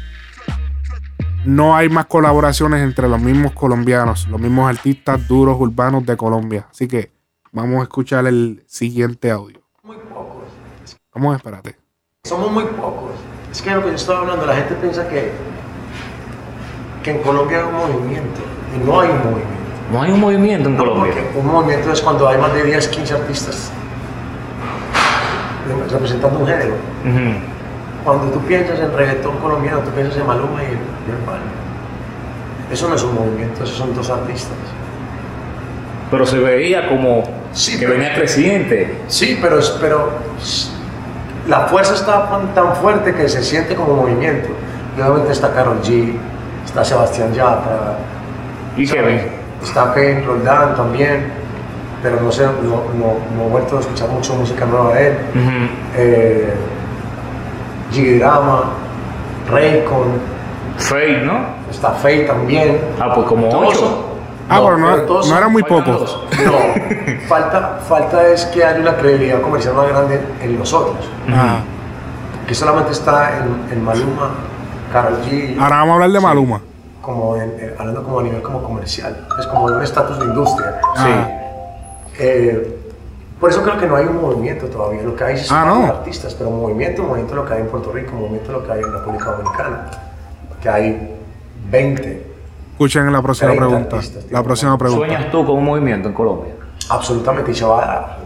no hay más colaboraciones entre los mismos colombianos, los mismos artistas duros urbanos de Colombia. Así que vamos a escuchar el siguiente audio. Vamos, espérate. Somos muy pocos. Es que lo que yo estaba hablando, la gente piensa que, que en Colombia hay un movimiento. Y no hay un movimiento. No hay un movimiento en No, Colombia. un movimiento es cuando hay más de 10, 15 artistas representando un género. Cuando tú piensas en reggaetón colombiano, tú piensas en Maluma y en Balvin. Eso no es un movimiento, esos son dos artistas. Pero se veía como que pero- venía creciente. Sí, pero, pero la fuerza está tan- fuerte que se siente como movimiento. Obviamente está Karol G, está Sebastián Yatra. ¿Y ¿sabes? Kevin? Está Kevin Roldán también, pero no sé, no, no, no he vuelto a escuchar mucho música nueva de él. Eh, Gigi Drama, Raycon. Faye, ¿no? Está Faye también. Ah, pues como ocho. Ah, pero no- todos no eran muy pocos. No, (laughs) falta, falta es que haya una credibilidad comercial más grande en los otros. Ajá. Que solamente está en, en Maluma, Karol G. Ahora vamos a hablar de Maluma. Como en- en- hablando como a nivel como comercial. Es como de un estatus de industria. Ah. Eh, por eso creo que no hay un movimiento todavía. Lo que hay es Ah, ¿no? artistas, pero movimiento, movimiento lo que hay en Puerto Rico, movimiento lo que hay en República Dominicana. Que hay 20. Escuchen la próxima 30 pregunta. artistas, La próxima pregunta. ¿Sueñas tú con un movimiento en Colombia? Absolutamente, y se va a dar.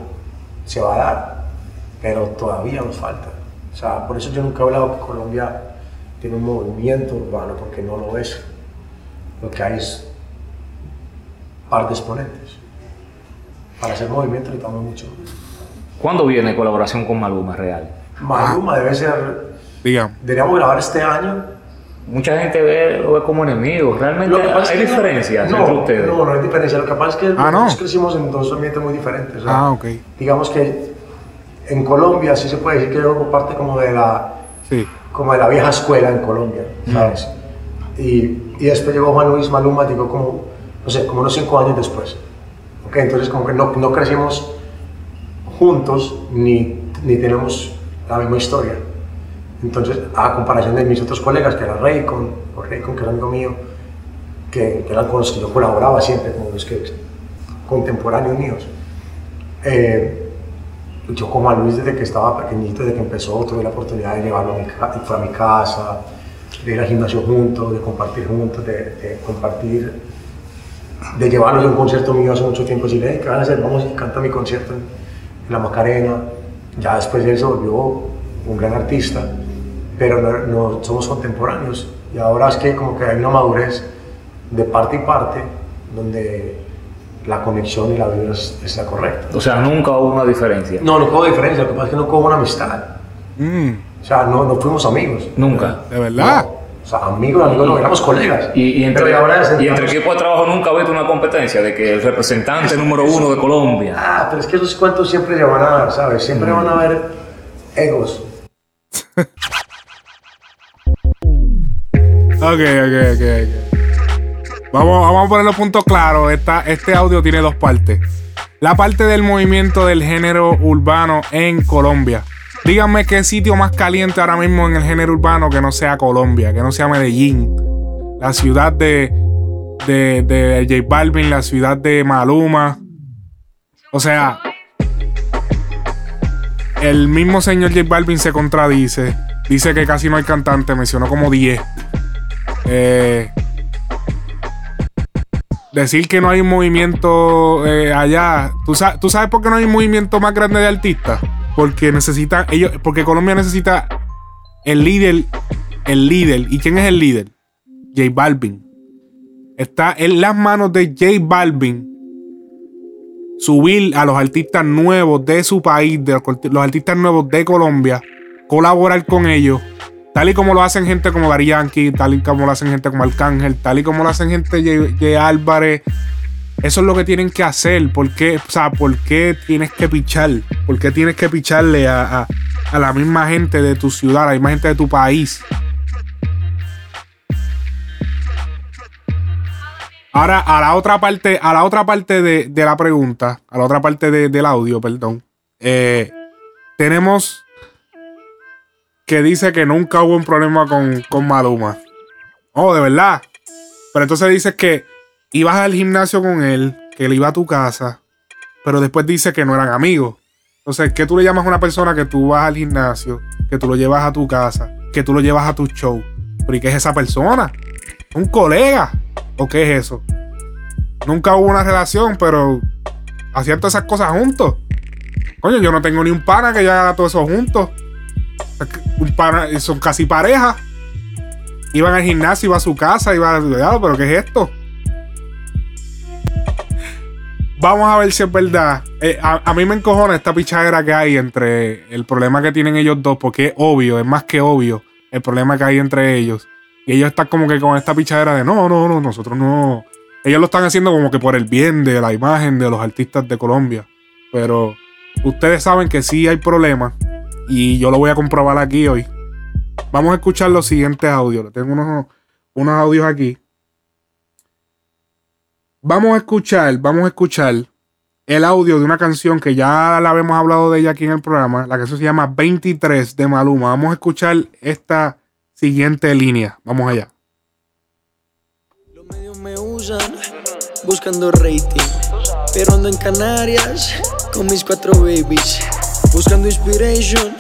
Se va a dar. Pero todavía nos falta. O sea, por eso yo nunca he hablado que Colombia tiene un movimiento urbano, porque no lo es. Lo que hay es par de exponentes. Para hacer movimiento necesitamos mucho. ¿Cuándo viene colaboración con Maluma real? Maluma debe ser. Digamos. Deberíamos grabar este año. Mucha gente ve, lo ve como enemigo. Realmente hay es que no- diferencias no, entre ustedes. No, no hay diferencia. Lo que pasa es que Ah, ¿no? nosotros crecimos en dos ambientes muy diferentes. o sea, Ah, ok. Digamos que en Colombia sí se puede decir que yo hago parte como de la, Sí. como de la vieja escuela en Colombia, ¿sabes? Y, y después llegó Juan Luis Maluma, digo, como, no sé, como unos cinco años después. ¿Ok? Entonces como que no, no crecimos juntos ni, ni tenemos la misma historia. Entonces, a comparación de mis otros colegas, que era Raycon, o Raycon, que era amigo mío, que, que eran con los que yo colaboraba siempre, como los que contemporáneos míos. Eh, yo como a Luis desde que estaba pequeñito, desde que empezó, tuve la oportunidad de llevarlo a mi, fue a mi casa, de ir al gimnasio juntos, de compartir juntos, de, de compartir, de llevarlo yo a un concierto mío hace mucho tiempo, y decirle, "Hey, ¿qué van a hacer? Vamos y canta mi concierto en, en la Macarena. Ya después de eso se volvió un gran artista, pero no, no somos contemporáneos. Y ahora es que como que hay una madurez de parte y parte, donde la conexión y la vibra es, es la correcta. O sea, nunca hubo una diferencia. No, no hubo diferencia, lo que pasa es que no hubo una amistad. Mm. O sea, no, no fuimos amigos. Nunca. ¿De verdad? O sea, amigos, amigos, no, éramos colegas. Y, y entre, Pero ahora y entre equipos de trabajo nunca ha habido una competencia de que el representante número uno de Colombia. Ah, pero es que esos cuentos siempre se van a dar, ¿sabes? Siempre van a haber egos. (laughs) Ok, ok, ok, ok. Vamos, vamos a poner los puntos claros. Esta, este audio tiene dos partes. La parte del movimiento del género urbano en Colombia. Díganme qué sitio más caliente ahora mismo en el género urbano que no sea Colombia, que no sea Medellín. La ciudad de, de, de J Balvin, la ciudad de Maluma. O sea, el mismo señor J Balvin se contradice. Dice que casi no hay cantante, mencionó como 10. Eh, decir que no hay un movimiento eh, allá. ¿Tú, sa- ¿Tú sabes por qué no hay un movimiento más grande de artistas? Porque necesita ellos, porque Colombia necesita el líder, el líder. ¿Y quién es el líder? J Balvin. Está en las manos de J Balvin subir a los artistas nuevos de su país, de los, artistas nuevos de Colombia, colaborar con ellos, tal y como lo hacen gente como Dari Yankee, tal y como lo hacen gente como Arcángel, tal y como lo hacen gente J, J Álvarez. Eso es lo que tienen que hacer. ¿Por qué, o sea, ¿por qué tienes que pichar? ¿Por qué tienes que picharle a, a- la misma gente de tu ciudad, a la misma gente de tu país? Ahora, a la otra parte, a la otra parte de, de la pregunta, a la otra parte de- del audio, perdón. eh, tenemos que dice que nunca hubo un problema con, con Maluma. Oh, de verdad. Pero entonces dices que ibas al gimnasio con él, que él iba a tu casa, pero después dice que no eran amigos. Entonces, ¿qué tú le llamas a una persona que tú vas al gimnasio, que tú lo llevas a tu casa, que tú lo llevas a tu show? ¿Pero y qué es esa persona? ¿Un colega? ¿O qué es eso? Nunca hubo una relación, pero hacían todas esas cosas juntos. Coño, yo no tengo ni un pana que yo haga todo eso juntos. Un pana, son casi pareja. Iban al gimnasio, iba a su casa, iba a. pero ¿qué es esto? Vamos a ver si es verdad. Eh, a, mí me encojona esta pichadera que hay entre el problema que tienen ellos dos, porque es obvio, es más que obvio el problema que hay entre ellos. Y ellos están como que con esta pichadera de no, no, no, nosotros no. Ellos lo están haciendo como que por el bien de la imagen de los artistas de Colombia. Pero ustedes saben que sí hay problemas. Y yo lo voy a comprobar aquí hoy. Vamos a escuchar los siguientes audios. Tengo unos, unos audios aquí. Vamos a escuchar, vamos a escuchar el audio de una canción que ya la habíamos hablado de ella aquí en el programa. La canción se llama 23 de Maluma. Vamos a escuchar esta siguiente línea. Vamos allá. me usan buscando rating. Pero ando en Canarias con mis cuatro babies. Buscando inspiration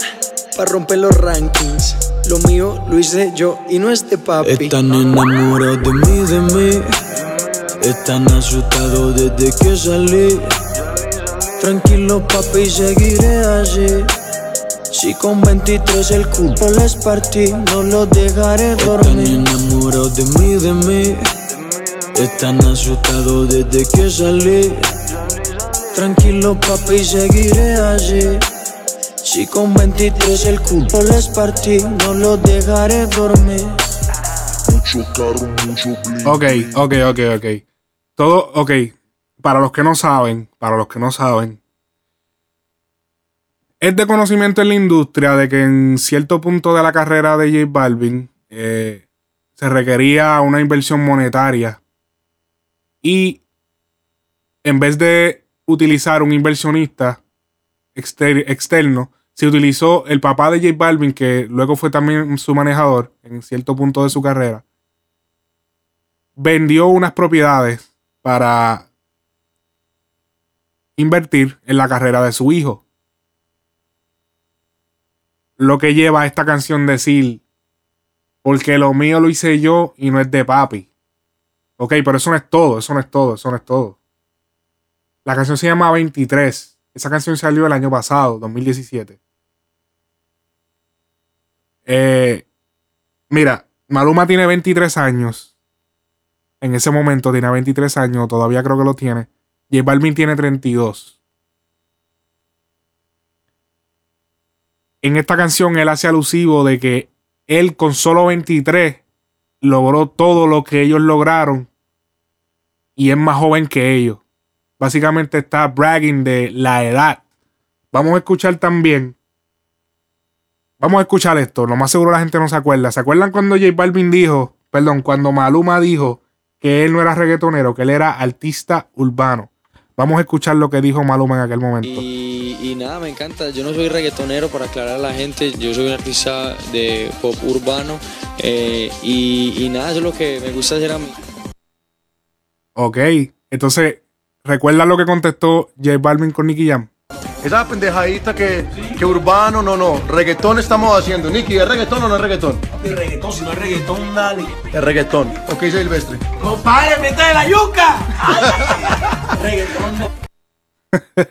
para romper los rankings. Lo mío lo hice yo y no este papi. Están enamorados de mí, de mí. Están asustados desde que salí. Tranquilo, papi, seguiré allí. Si con 23 el culo les partí, no los dejaré dormir. Están enamorados de mí, de mí. Están asustados desde que salí. Tranquilo, papi, seguiré allí. Si con 23 el culo les partí, no los dejaré dormir. Mucho caro, mucho bling. Ok, ok, ok, ok. Todo, ok. Para los que no saben, para los que no saben, es de conocimiento en la industria de que en cierto punto de la carrera de J Balvin eh, se requería una inversión monetaria y en vez de utilizar un inversionista exter- externo, se utilizó el papá de J Balvin, que luego fue también su manejador en cierto punto de su carrera, vendió unas propiedades para invertir en la carrera de su hijo. Lo que lleva a esta canción decir, porque lo mío lo hice yo y no es de papi. Ok, pero eso no es todo, eso no es todo, eso no es todo. La canción se llama 23. Esa canción salió el año pasado, 2017. Eh, mira, Maluma tiene 23 años. En ese momento tenía 23 años, todavía creo que lo tiene. J Balvin tiene 32. En esta canción él hace alusivo de que él con solo 23 logró todo lo que ellos lograron y es más joven que ellos. Básicamente está bragging de la edad. Vamos a escuchar también. Vamos a escuchar esto. Lo más seguro la gente no se acuerda. ¿Se acuerdan cuando J Balvin dijo, perdón, cuando Maluma dijo que él no era reggaetonero, que él era artista urbano? Vamos a escuchar lo que dijo Maluma en aquel momento. Y, y nada, me encanta. Yo no soy reggaetonero, para aclarar a la gente. Yo soy un artista de pop urbano. eh, y, y nada, eso es lo que me gusta hacer a mí. Ok. Entonces, ¿recuerdan lo que contestó J Balvin con Nicky Jam? Esa pendejadita que, que urbano, no, no. Reggaetón estamos haciendo. Nicky, ¿es reggaetón o no es reggaetón? De reggaetón, si no es reggaetón, dale. Es reggaetón. Ok, Silvestre. Compadre, mete la yuca. reggaetón. no. (laughs)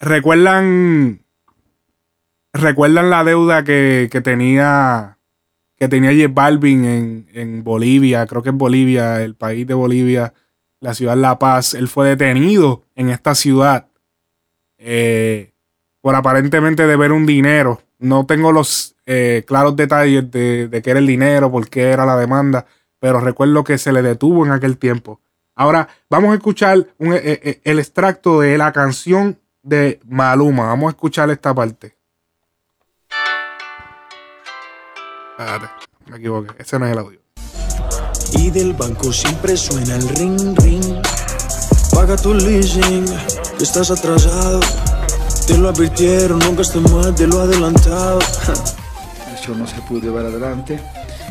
¿Recuerdan. ¿Recuerdan la deuda que, que tenía. Que tenía J Balvin en, en Bolivia? Creo que en Bolivia, el país de Bolivia, la ciudad La Paz. Él fue detenido en esta ciudad. eh, por aparentemente deber un dinero. No tengo los eh, claros detalles de, qué era el dinero, por qué era la demanda, pero recuerdo que se le detuvo en aquel tiempo. Ahora vamos a escuchar eh, el extracto de la canción de Maluma. Vamos a escuchar esta parte. Espérate, me equivoqué. Ese no es el audio. Y del banco siempre suena el ring ring. Paga tu leasing, que estás atrasado. Te lo advirtieron, nunca esté más de lo adelantado. (laughs) Eso no se pudo llevar adelante.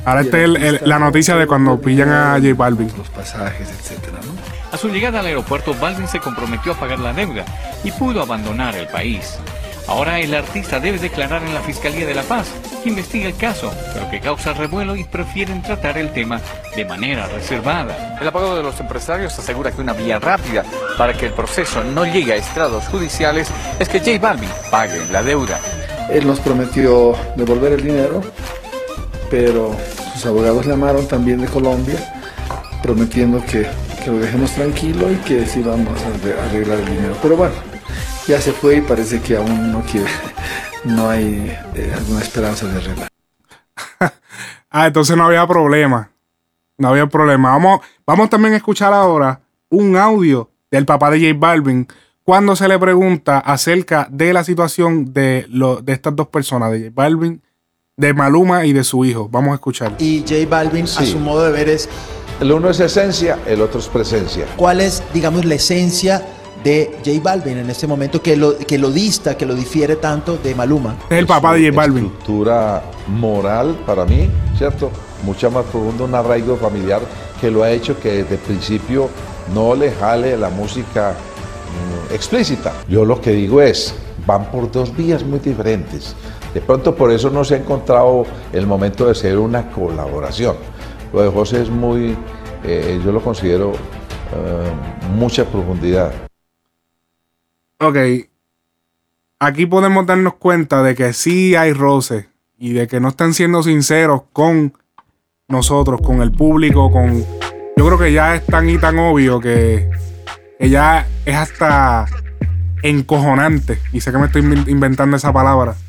Ahora Y esta es el el- la noticia de cuando pillan a J Balvin. Los pasajes, etcétera, ¿no? A su llegada al aeropuerto, Balvin se comprometió a pagar la deuda y pudo abandonar el país. Ahora el artista debe declarar en la Fiscalía de La Paz, que investiga el caso, pero que causa revuelo y prefieren tratar el tema de manera reservada. El abogado de los empresarios asegura que una vía rápida para que el proceso no llegue a estrados judiciales es que J Balvin pague la deuda. Él nos prometió devolver el dinero, pero sus abogados llamaron también de Colombia, prometiendo que, que lo dejemos tranquilo y que sí vamos a arre- arreglar el dinero. Pero bueno, ya se fue y parece que aún no quiere, no hay eh, alguna esperanza de arreglar. (laughs) Ah, entonces no había problema. No había problema. Vamos, vamos también a escuchar ahora un audio del papá de J Balvin cuando se le pregunta acerca de la situación de, lo, de estas dos personas, de J Balvin, de Maluma y de su hijo. Vamos a escuchar. Y J Balvin, a Sí. su modo de ver, es El uno es esencia, el otro es presencia. cuál es, digamos, la esencia de J Balvin en este momento que lo, que lo dista, que lo difiere tanto de Maluma. Es el papá de J Balvin. Estructura moral para mí, ¿cierto? Mucha más profunda, un arraigo familiar que lo ha hecho que desde el principio no le jale la música mm, explícita. Yo lo que digo es, van por dos vías muy diferentes. De pronto por eso no se ha encontrado el momento de ser una colaboración. Lo de José es muy, eh, yo lo considero eh, mucha profundidad. Ok. Aquí podemos darnos cuenta de que sí hay roces y de que no están siendo sinceros con nosotros, con el público, con... Yo creo que ya es tan y tan obvio que, que ya es hasta encojonante. Y sé que me estoy inven- inventando esa palabra. (laughs)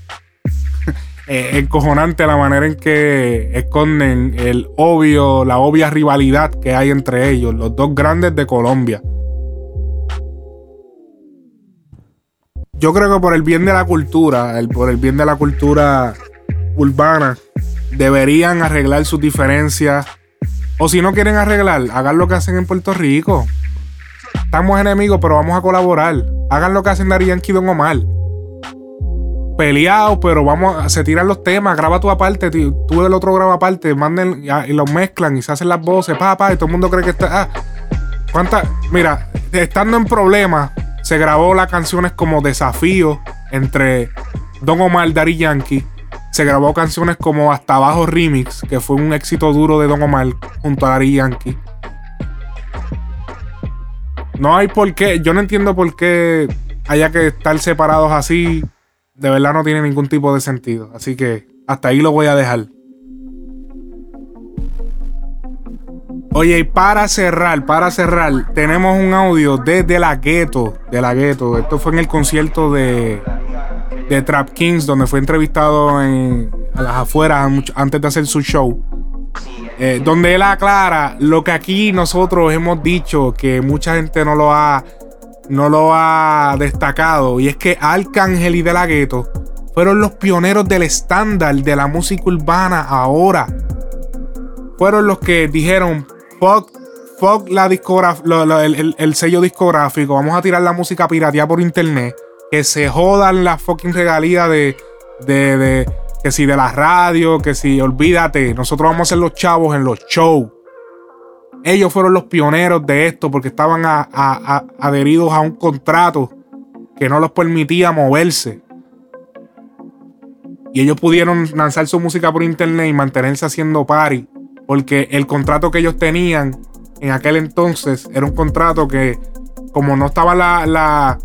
Eh, encojonante la manera en que esconden el obvio, la obvia rivalidad que hay entre ellos, los dos grandes de Colombia. Yo creo que por el bien de la cultura, el- por el bien de la cultura urbana, deberían arreglar sus diferencias. O si no quieren arreglar, hagan lo que hacen en Puerto Rico. Estamos enemigos, pero vamos a colaborar. Hagan lo que hacen Dari Yankee y Don Omar. Peleados, pero vamos a, se tiran los temas, graba tu aparte, tú el otro graba aparte, manden y, y los mezclan y se hacen las voces, pa, pa, y todo el mundo cree que está. Ah, ¿Cuántas? Mira, estando en problemas, se grabó las canciones como Desafío entre Don Omar, Daddy Yankee. Se grabó canciones como Hasta Abajo Remix, que fue un éxito duro de Don Omar junto a Daddy Yankee. No hay por qué, yo no entiendo por qué haya que estar separados así. De verdad no tiene ningún tipo de sentido. Así que hasta ahí lo voy a dejar. Oye, y para cerrar, para cerrar, tenemos un audio desde la gueto, de la gueto. Esto fue en el concierto de, de Trap Kings, donde fue entrevistado en, a las afueras antes de hacer su show. Eh, donde él aclara lo que aquí nosotros hemos dicho que mucha gente no lo ha no lo ha destacado y es que Arcángel y De La Ghetto fueron los pioneros del estándar de la música urbana ahora. Fueron los que dijeron fuck, fuck la el, el- el sello discográfico, vamos a tirar la música pirateada por internet, que se jodan las fucking regalías de, de, de- que si de la radio, que si olvídate, nosotros vamos a ser los chavos en los shows. Ellos fueron los pioneros de esto porque estaban adheridos a un contrato que no los permitía moverse. Y ellos pudieron lanzar su música por internet y mantenerse haciendo party. Porque el contrato que ellos tenían en aquel entonces era un contrato que, como no estaba la, la-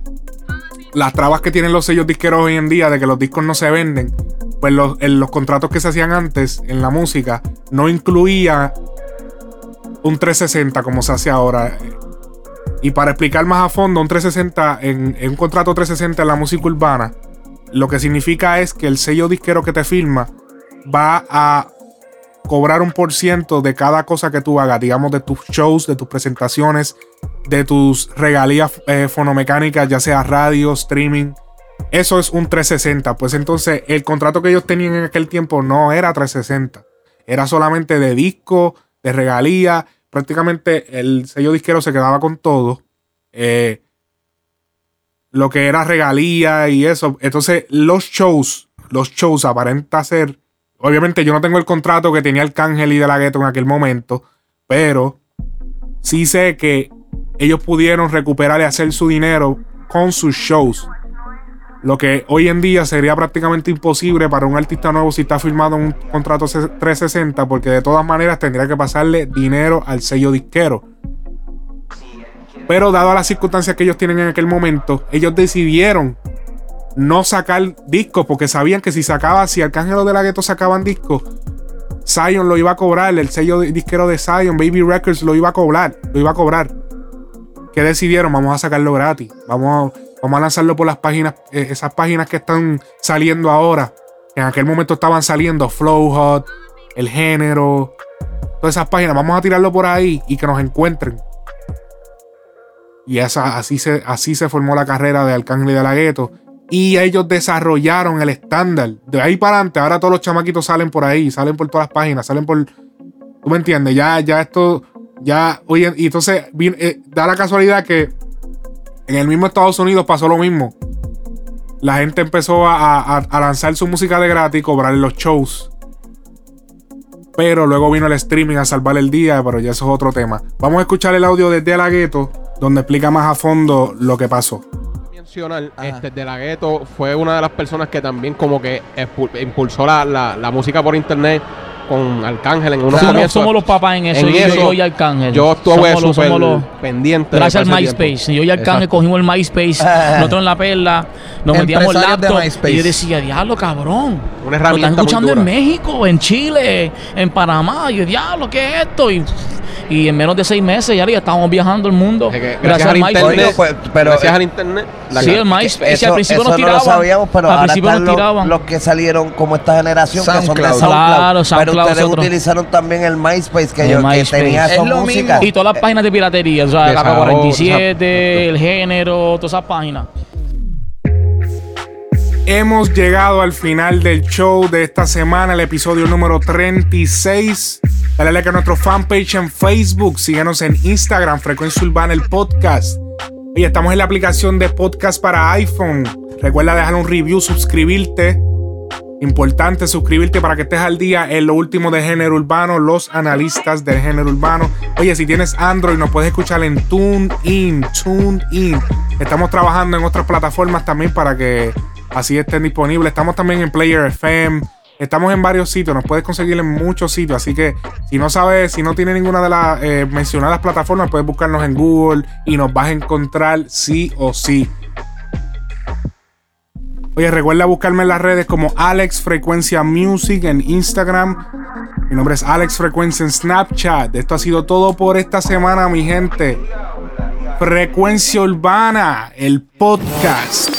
las trabas que tienen los sellos disqueros hoy en día de que los discos no se venden, pues los, los contratos que se hacían antes en la música no incluía un 360 como se hace ahora. Y para explicar más a fondo, un 360 en, en un contrato 360 en la música urbana, lo que significa es que el sello disquero que te firma va a cobrar un por ciento de cada cosa que tú hagas, digamos, de tus shows, de tus presentaciones, de tus regalías eh, fonomecánicas, ya sea radio, streaming. Eso es un 360. Pues entonces el contrato que ellos tenían en aquel tiempo no era 360. Era solamente de disco de regalía. Prácticamente el sello disquero se quedaba con todo. Eh, lo que era regalía y eso. Entonces, los shows, los shows aparenta ser. Obviamente, yo no tengo el contrato que tenía el Cángel y de la Gueto en aquel momento, pero sí sé que ellos pudieron recuperar y hacer su dinero con sus shows. Lo que hoy en día sería prácticamente imposible para un artista nuevo si está firmado en un contrato 360, porque de todas maneras tendría que pasarle dinero al sello disquero. Pero dado las circunstancias que ellos tienen en aquel momento, ellos decidieron no sacar discos porque sabían que si sacaba, si Arcángel de la Gueto sacaban discos, Zion lo iba a cobrar, el sello disquero de Zion, Baby Records lo iba a cobrar, lo iba a cobrar. ¿Qué decidieron? Vamos a sacarlo gratis. Vamos a, lanzarlo por las páginas, eh, esas páginas que están saliendo ahora. En aquel momento estaban saliendo Flow Hot, El Género, todas esas páginas. Vamos a tirarlo por ahí y que nos encuentren. Y esa, así, se, así se formó la carrera de Arcángel de la Gueto. Y ellos desarrollaron el estándar. De ahí para adelante, ahora todos los chamaquitos salen por ahí, salen por todas las páginas, salen por. ¿Tú me entiendes? Ya, ya esto. Ya, oye, y entonces eh, da la casualidad que en el mismo Estados Unidos pasó lo mismo. La gente empezó a, lanzar su música de gratis cobrar los shows. Pero luego vino el streaming a salvar el día, pero ya eso es otro tema. Vamos a escuchar el audio de De La donde explica más a fondo lo que pasó. Este, de la Gueto fue una de las personas que también como que impulsó la, la música por internet con Arcángel en unos somos, somos los papás en eso, yo, y Arcángel. Yo estuve súper pendiente. Gracias al MySpace. Yo y Arcángel cogimos el MySpace, (laughs) nosotros en la perla, nos metíamos el laptop y yo decía, diablo, cabrón. Una herramienta Lo están escuchando en México, en Chile, en Panamá. Y yo, diablo, ¿qué es esto? Y y en menos de seis meses ya, estábamos viajando el mundo. gracias, al internet. Pues, pero, gracias al internet. sí, el MySpace. al principio nos tiraban. No lo sabíamos, pero al principio nos tiraban. Los, que salieron como esta generación, que son de SoundCloud. Claro, SoundCloud pero ustedes utilizaron también el MySpace, que, yo, que tenía esa música. Y todas las páginas de piratería, o sea, la K47, el género, todas esas páginas. Hemos llegado al final del show de esta semana, el episodio número 36. Dale like a nuestro fanpage en Facebook. Síguenos en Instagram, Frecuencia Urbana, el podcast. Y estamos en la aplicación de podcast para iPhone. Recuerda dejar un review, suscribirte. Importante suscribirte para que estés al día en lo último de género urbano, los analistas del género urbano. Oye, si tienes Android, nos puedes escuchar en TuneIn, TuneIn. Estamos trabajando en otras plataformas también para que así estén disponibles. Estamos también en Player FM. Estamos en varios sitios, nos puedes conseguir en muchos sitios, así que si no sabes, si no tiene ninguna de las eh, mencionadas plataformas, puedes buscarnos en Google y nos vas a encontrar sí o sí. Oye, recuerda buscarme en las redes como Alex Frecuencia Music en Instagram. Mi nombre es Alex Frecuencia en Snapchat. Esto ha sido todo por esta semana, mi gente. Frecuencia Urbana, el podcast.